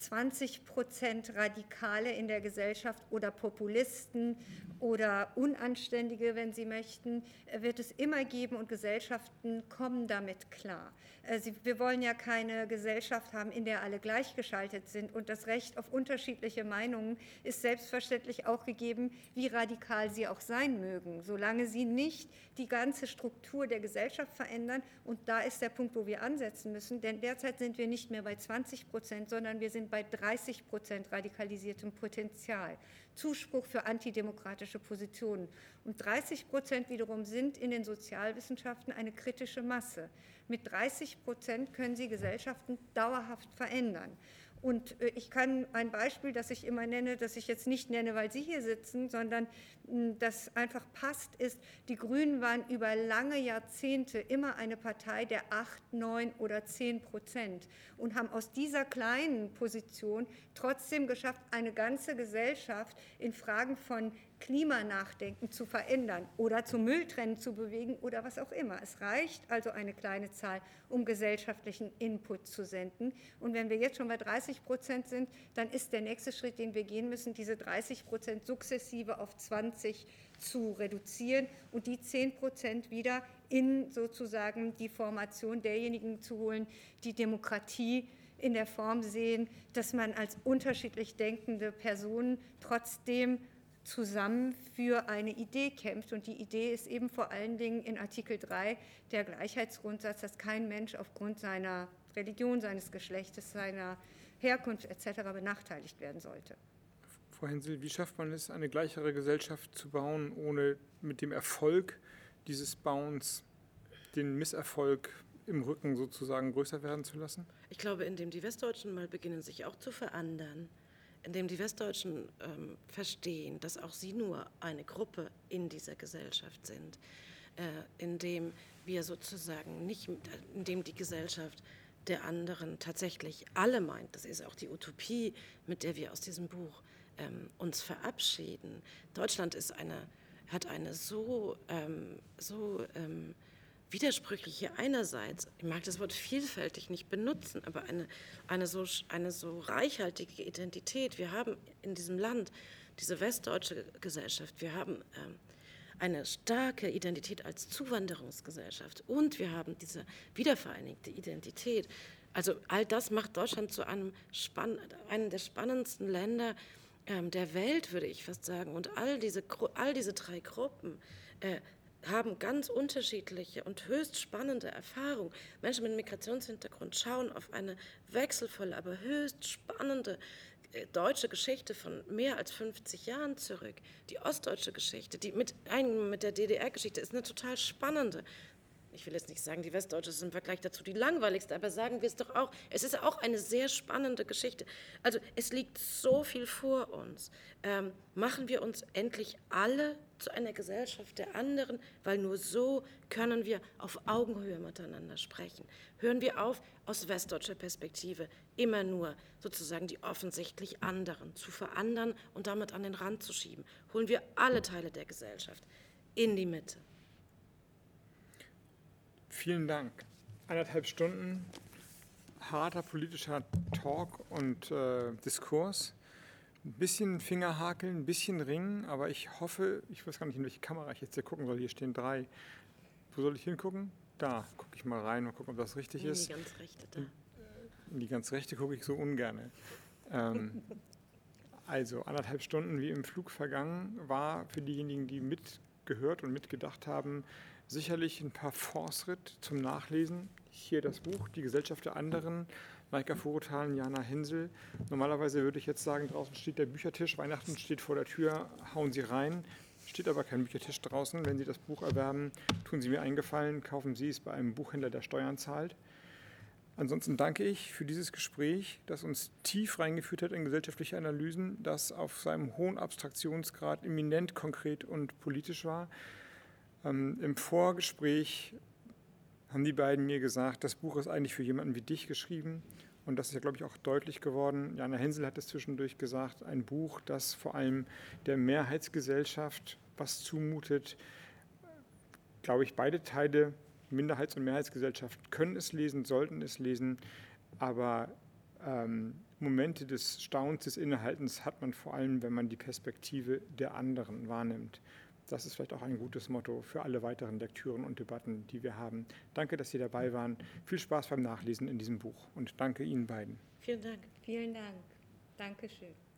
20 äh, Prozent Radikale in der Gesellschaft oder Populisten oder Unanständige, wenn Sie möchten, wird es immer geben und Gesellschaften kommen damit klar. Äh, wir wollen ja keine Gesellschaft haben, in der alle gleichgeschaltet sind und das Recht auf unterschiedliche Meinungen ist selbstverständlich auch gegeben, wie radikal sie auch sein mögen, solange sie nicht die ganze Struktur der Gesellschaft verändern. Und da ist der Punkt, wo wir ansetzen müssen, denn derzeit sind wir nicht mehr bei 20 Prozent, sondern wir sind bei 30 Prozent radikalisiertem Potenzial. Zuspruch für antidemokratische Positionen. Und 30 Prozent wiederum sind in den Sozialwissenschaften eine kritische Masse. Mit 30 Prozent können sie Gesellschaften dauerhaft verändern. Und äh, ich kann ein Beispiel, das ich immer nenne, das ich jetzt nicht nenne, weil Sie hier sitzen, sondern hm, das einfach passt, ist, die Grünen waren über lange Jahrzehnte immer eine Partei der 8, 9 oder 10 Prozent und haben aus dieser kleinen Position trotzdem geschafft, eine ganze Gesellschaft in Fragen von Klimanachdenken zu verändern oder zum Mülltrennen zu bewegen oder was auch immer. Es reicht also eine kleine Zahl, um gesellschaftlichen Input zu senden. Und wenn wir jetzt schon bei 30 Prozent sind, dann ist der nächste Schritt, den wir gehen müssen, diese 30 Prozent sukzessive auf 20 zu reduzieren und die 10 Prozent wieder in sozusagen die Formation derjenigen zu holen, die Demokratie in der Form sehen, dass man als unterschiedlich denkende Personen trotzdem zusammen für eine Idee kämpft. Und die Idee ist eben vor allen Dingen in Artikel 3 der Gleichheitsgrundsatz, dass kein Mensch aufgrund seiner Religion, seines Geschlechtes, seiner Herkunft etc. benachteiligt werden sollte. Frau Hensel, wie schafft man es, eine gleichere Gesellschaft zu bauen, ohne mit dem Erfolg dieses Bauens den Misserfolg im Rücken sozusagen größer werden zu lassen? Ich glaube, indem die Westdeutschen mal beginnen, sich auch zu verändern, indem die Westdeutschen ähm, verstehen, dass auch sie nur eine Gruppe in dieser Gesellschaft sind, äh, indem wir sozusagen nicht, indem die Gesellschaft der anderen tatsächlich alle meint. Das ist auch die Utopie, mit der wir aus diesem Buch ähm, uns verabschieden. Deutschland ist eine, hat eine so, ähm, so ähm, widersprüchliche einerseits, ich mag das Wort vielfältig nicht benutzen, aber eine, eine, so, eine so reichhaltige Identität. Wir haben in diesem Land diese westdeutsche Gesellschaft, wir haben ähm, eine starke Identität als Zuwanderungsgesellschaft und wir haben diese wiedervereinigte Identität. Also all das macht Deutschland zu einem, Spann einem der spannendsten Länder ähm, der Welt, würde ich fast sagen. Und all diese, all diese drei Gruppen äh, haben ganz unterschiedliche und höchst spannende Erfahrungen. Menschen mit Migrationshintergrund schauen auf eine wechselvolle, aber höchst spannende äh, deutsche Geschichte von mehr als 50 Jahren zurück. Die ostdeutsche Geschichte, die mit, mit der DDR-Geschichte ist eine total spannende ich will jetzt nicht sagen, die Westdeutsche ist im Vergleich dazu die langweiligste, aber sagen wir es doch auch, es ist auch eine sehr spannende Geschichte. Also es liegt so viel vor uns. Ähm, machen wir uns endlich alle zu einer Gesellschaft der anderen, weil nur so können wir auf Augenhöhe miteinander sprechen. Hören wir auf, aus westdeutscher Perspektive immer nur sozusagen die offensichtlich anderen zu verandern und damit an den Rand zu schieben. Holen wir alle Teile der Gesellschaft in die Mitte. Vielen Dank. Eineinhalb Stunden harter politischer Talk und äh, Diskurs. Ein bisschen Fingerhakeln, ein bisschen Ringen, aber ich hoffe, ich weiß gar nicht, in welche Kamera ich jetzt hier gucken soll. Hier stehen drei. Wo soll ich hingucken? Da gucke ich mal rein und gucke, ob das richtig ist. In die ganz rechte da. In die ganz rechte gucke ich so ungern. Ähm, also anderthalb Stunden wie im Flug vergangen war für diejenigen, die mitgehört und mitgedacht haben, sicherlich ein paar Fortschritt zum Nachlesen. Hier das Buch, Die Gesellschaft der anderen, Maika Vorotal, Jana Hensel. Normalerweise würde ich jetzt sagen, draußen steht der Büchertisch, Weihnachten steht vor der Tür, hauen Sie rein. Steht aber kein Büchertisch draußen. Wenn Sie das Buch erwerben, tun Sie mir einen Gefallen, kaufen Sie es bei einem Buchhändler, der Steuern zahlt. Ansonsten danke ich für dieses Gespräch, das uns tief reingeführt hat in gesellschaftliche Analysen, das auf seinem hohen Abstraktionsgrad eminent konkret und politisch war. Ähm, Im Vorgespräch haben die beiden mir gesagt, das Buch ist eigentlich für jemanden wie dich geschrieben. Und das ist ja, glaube ich, auch deutlich geworden. Jana Hensel hat es zwischendurch gesagt, ein Buch, das vor allem der Mehrheitsgesellschaft was zumutet. Glaube ich, beide Teile, Minderheits- und Mehrheitsgesellschaft, können es lesen, sollten es lesen. Aber ähm, Momente des Staunens, des Innehaltens hat man vor allem, wenn man die Perspektive der anderen wahrnimmt. Das ist vielleicht auch ein gutes Motto für alle weiteren Lektüren und Debatten, die wir haben. Danke, dass Sie dabei waren. Viel Spaß beim Nachlesen in diesem Buch und danke Ihnen beiden. Vielen Dank. Vielen Dank. Dankeschön.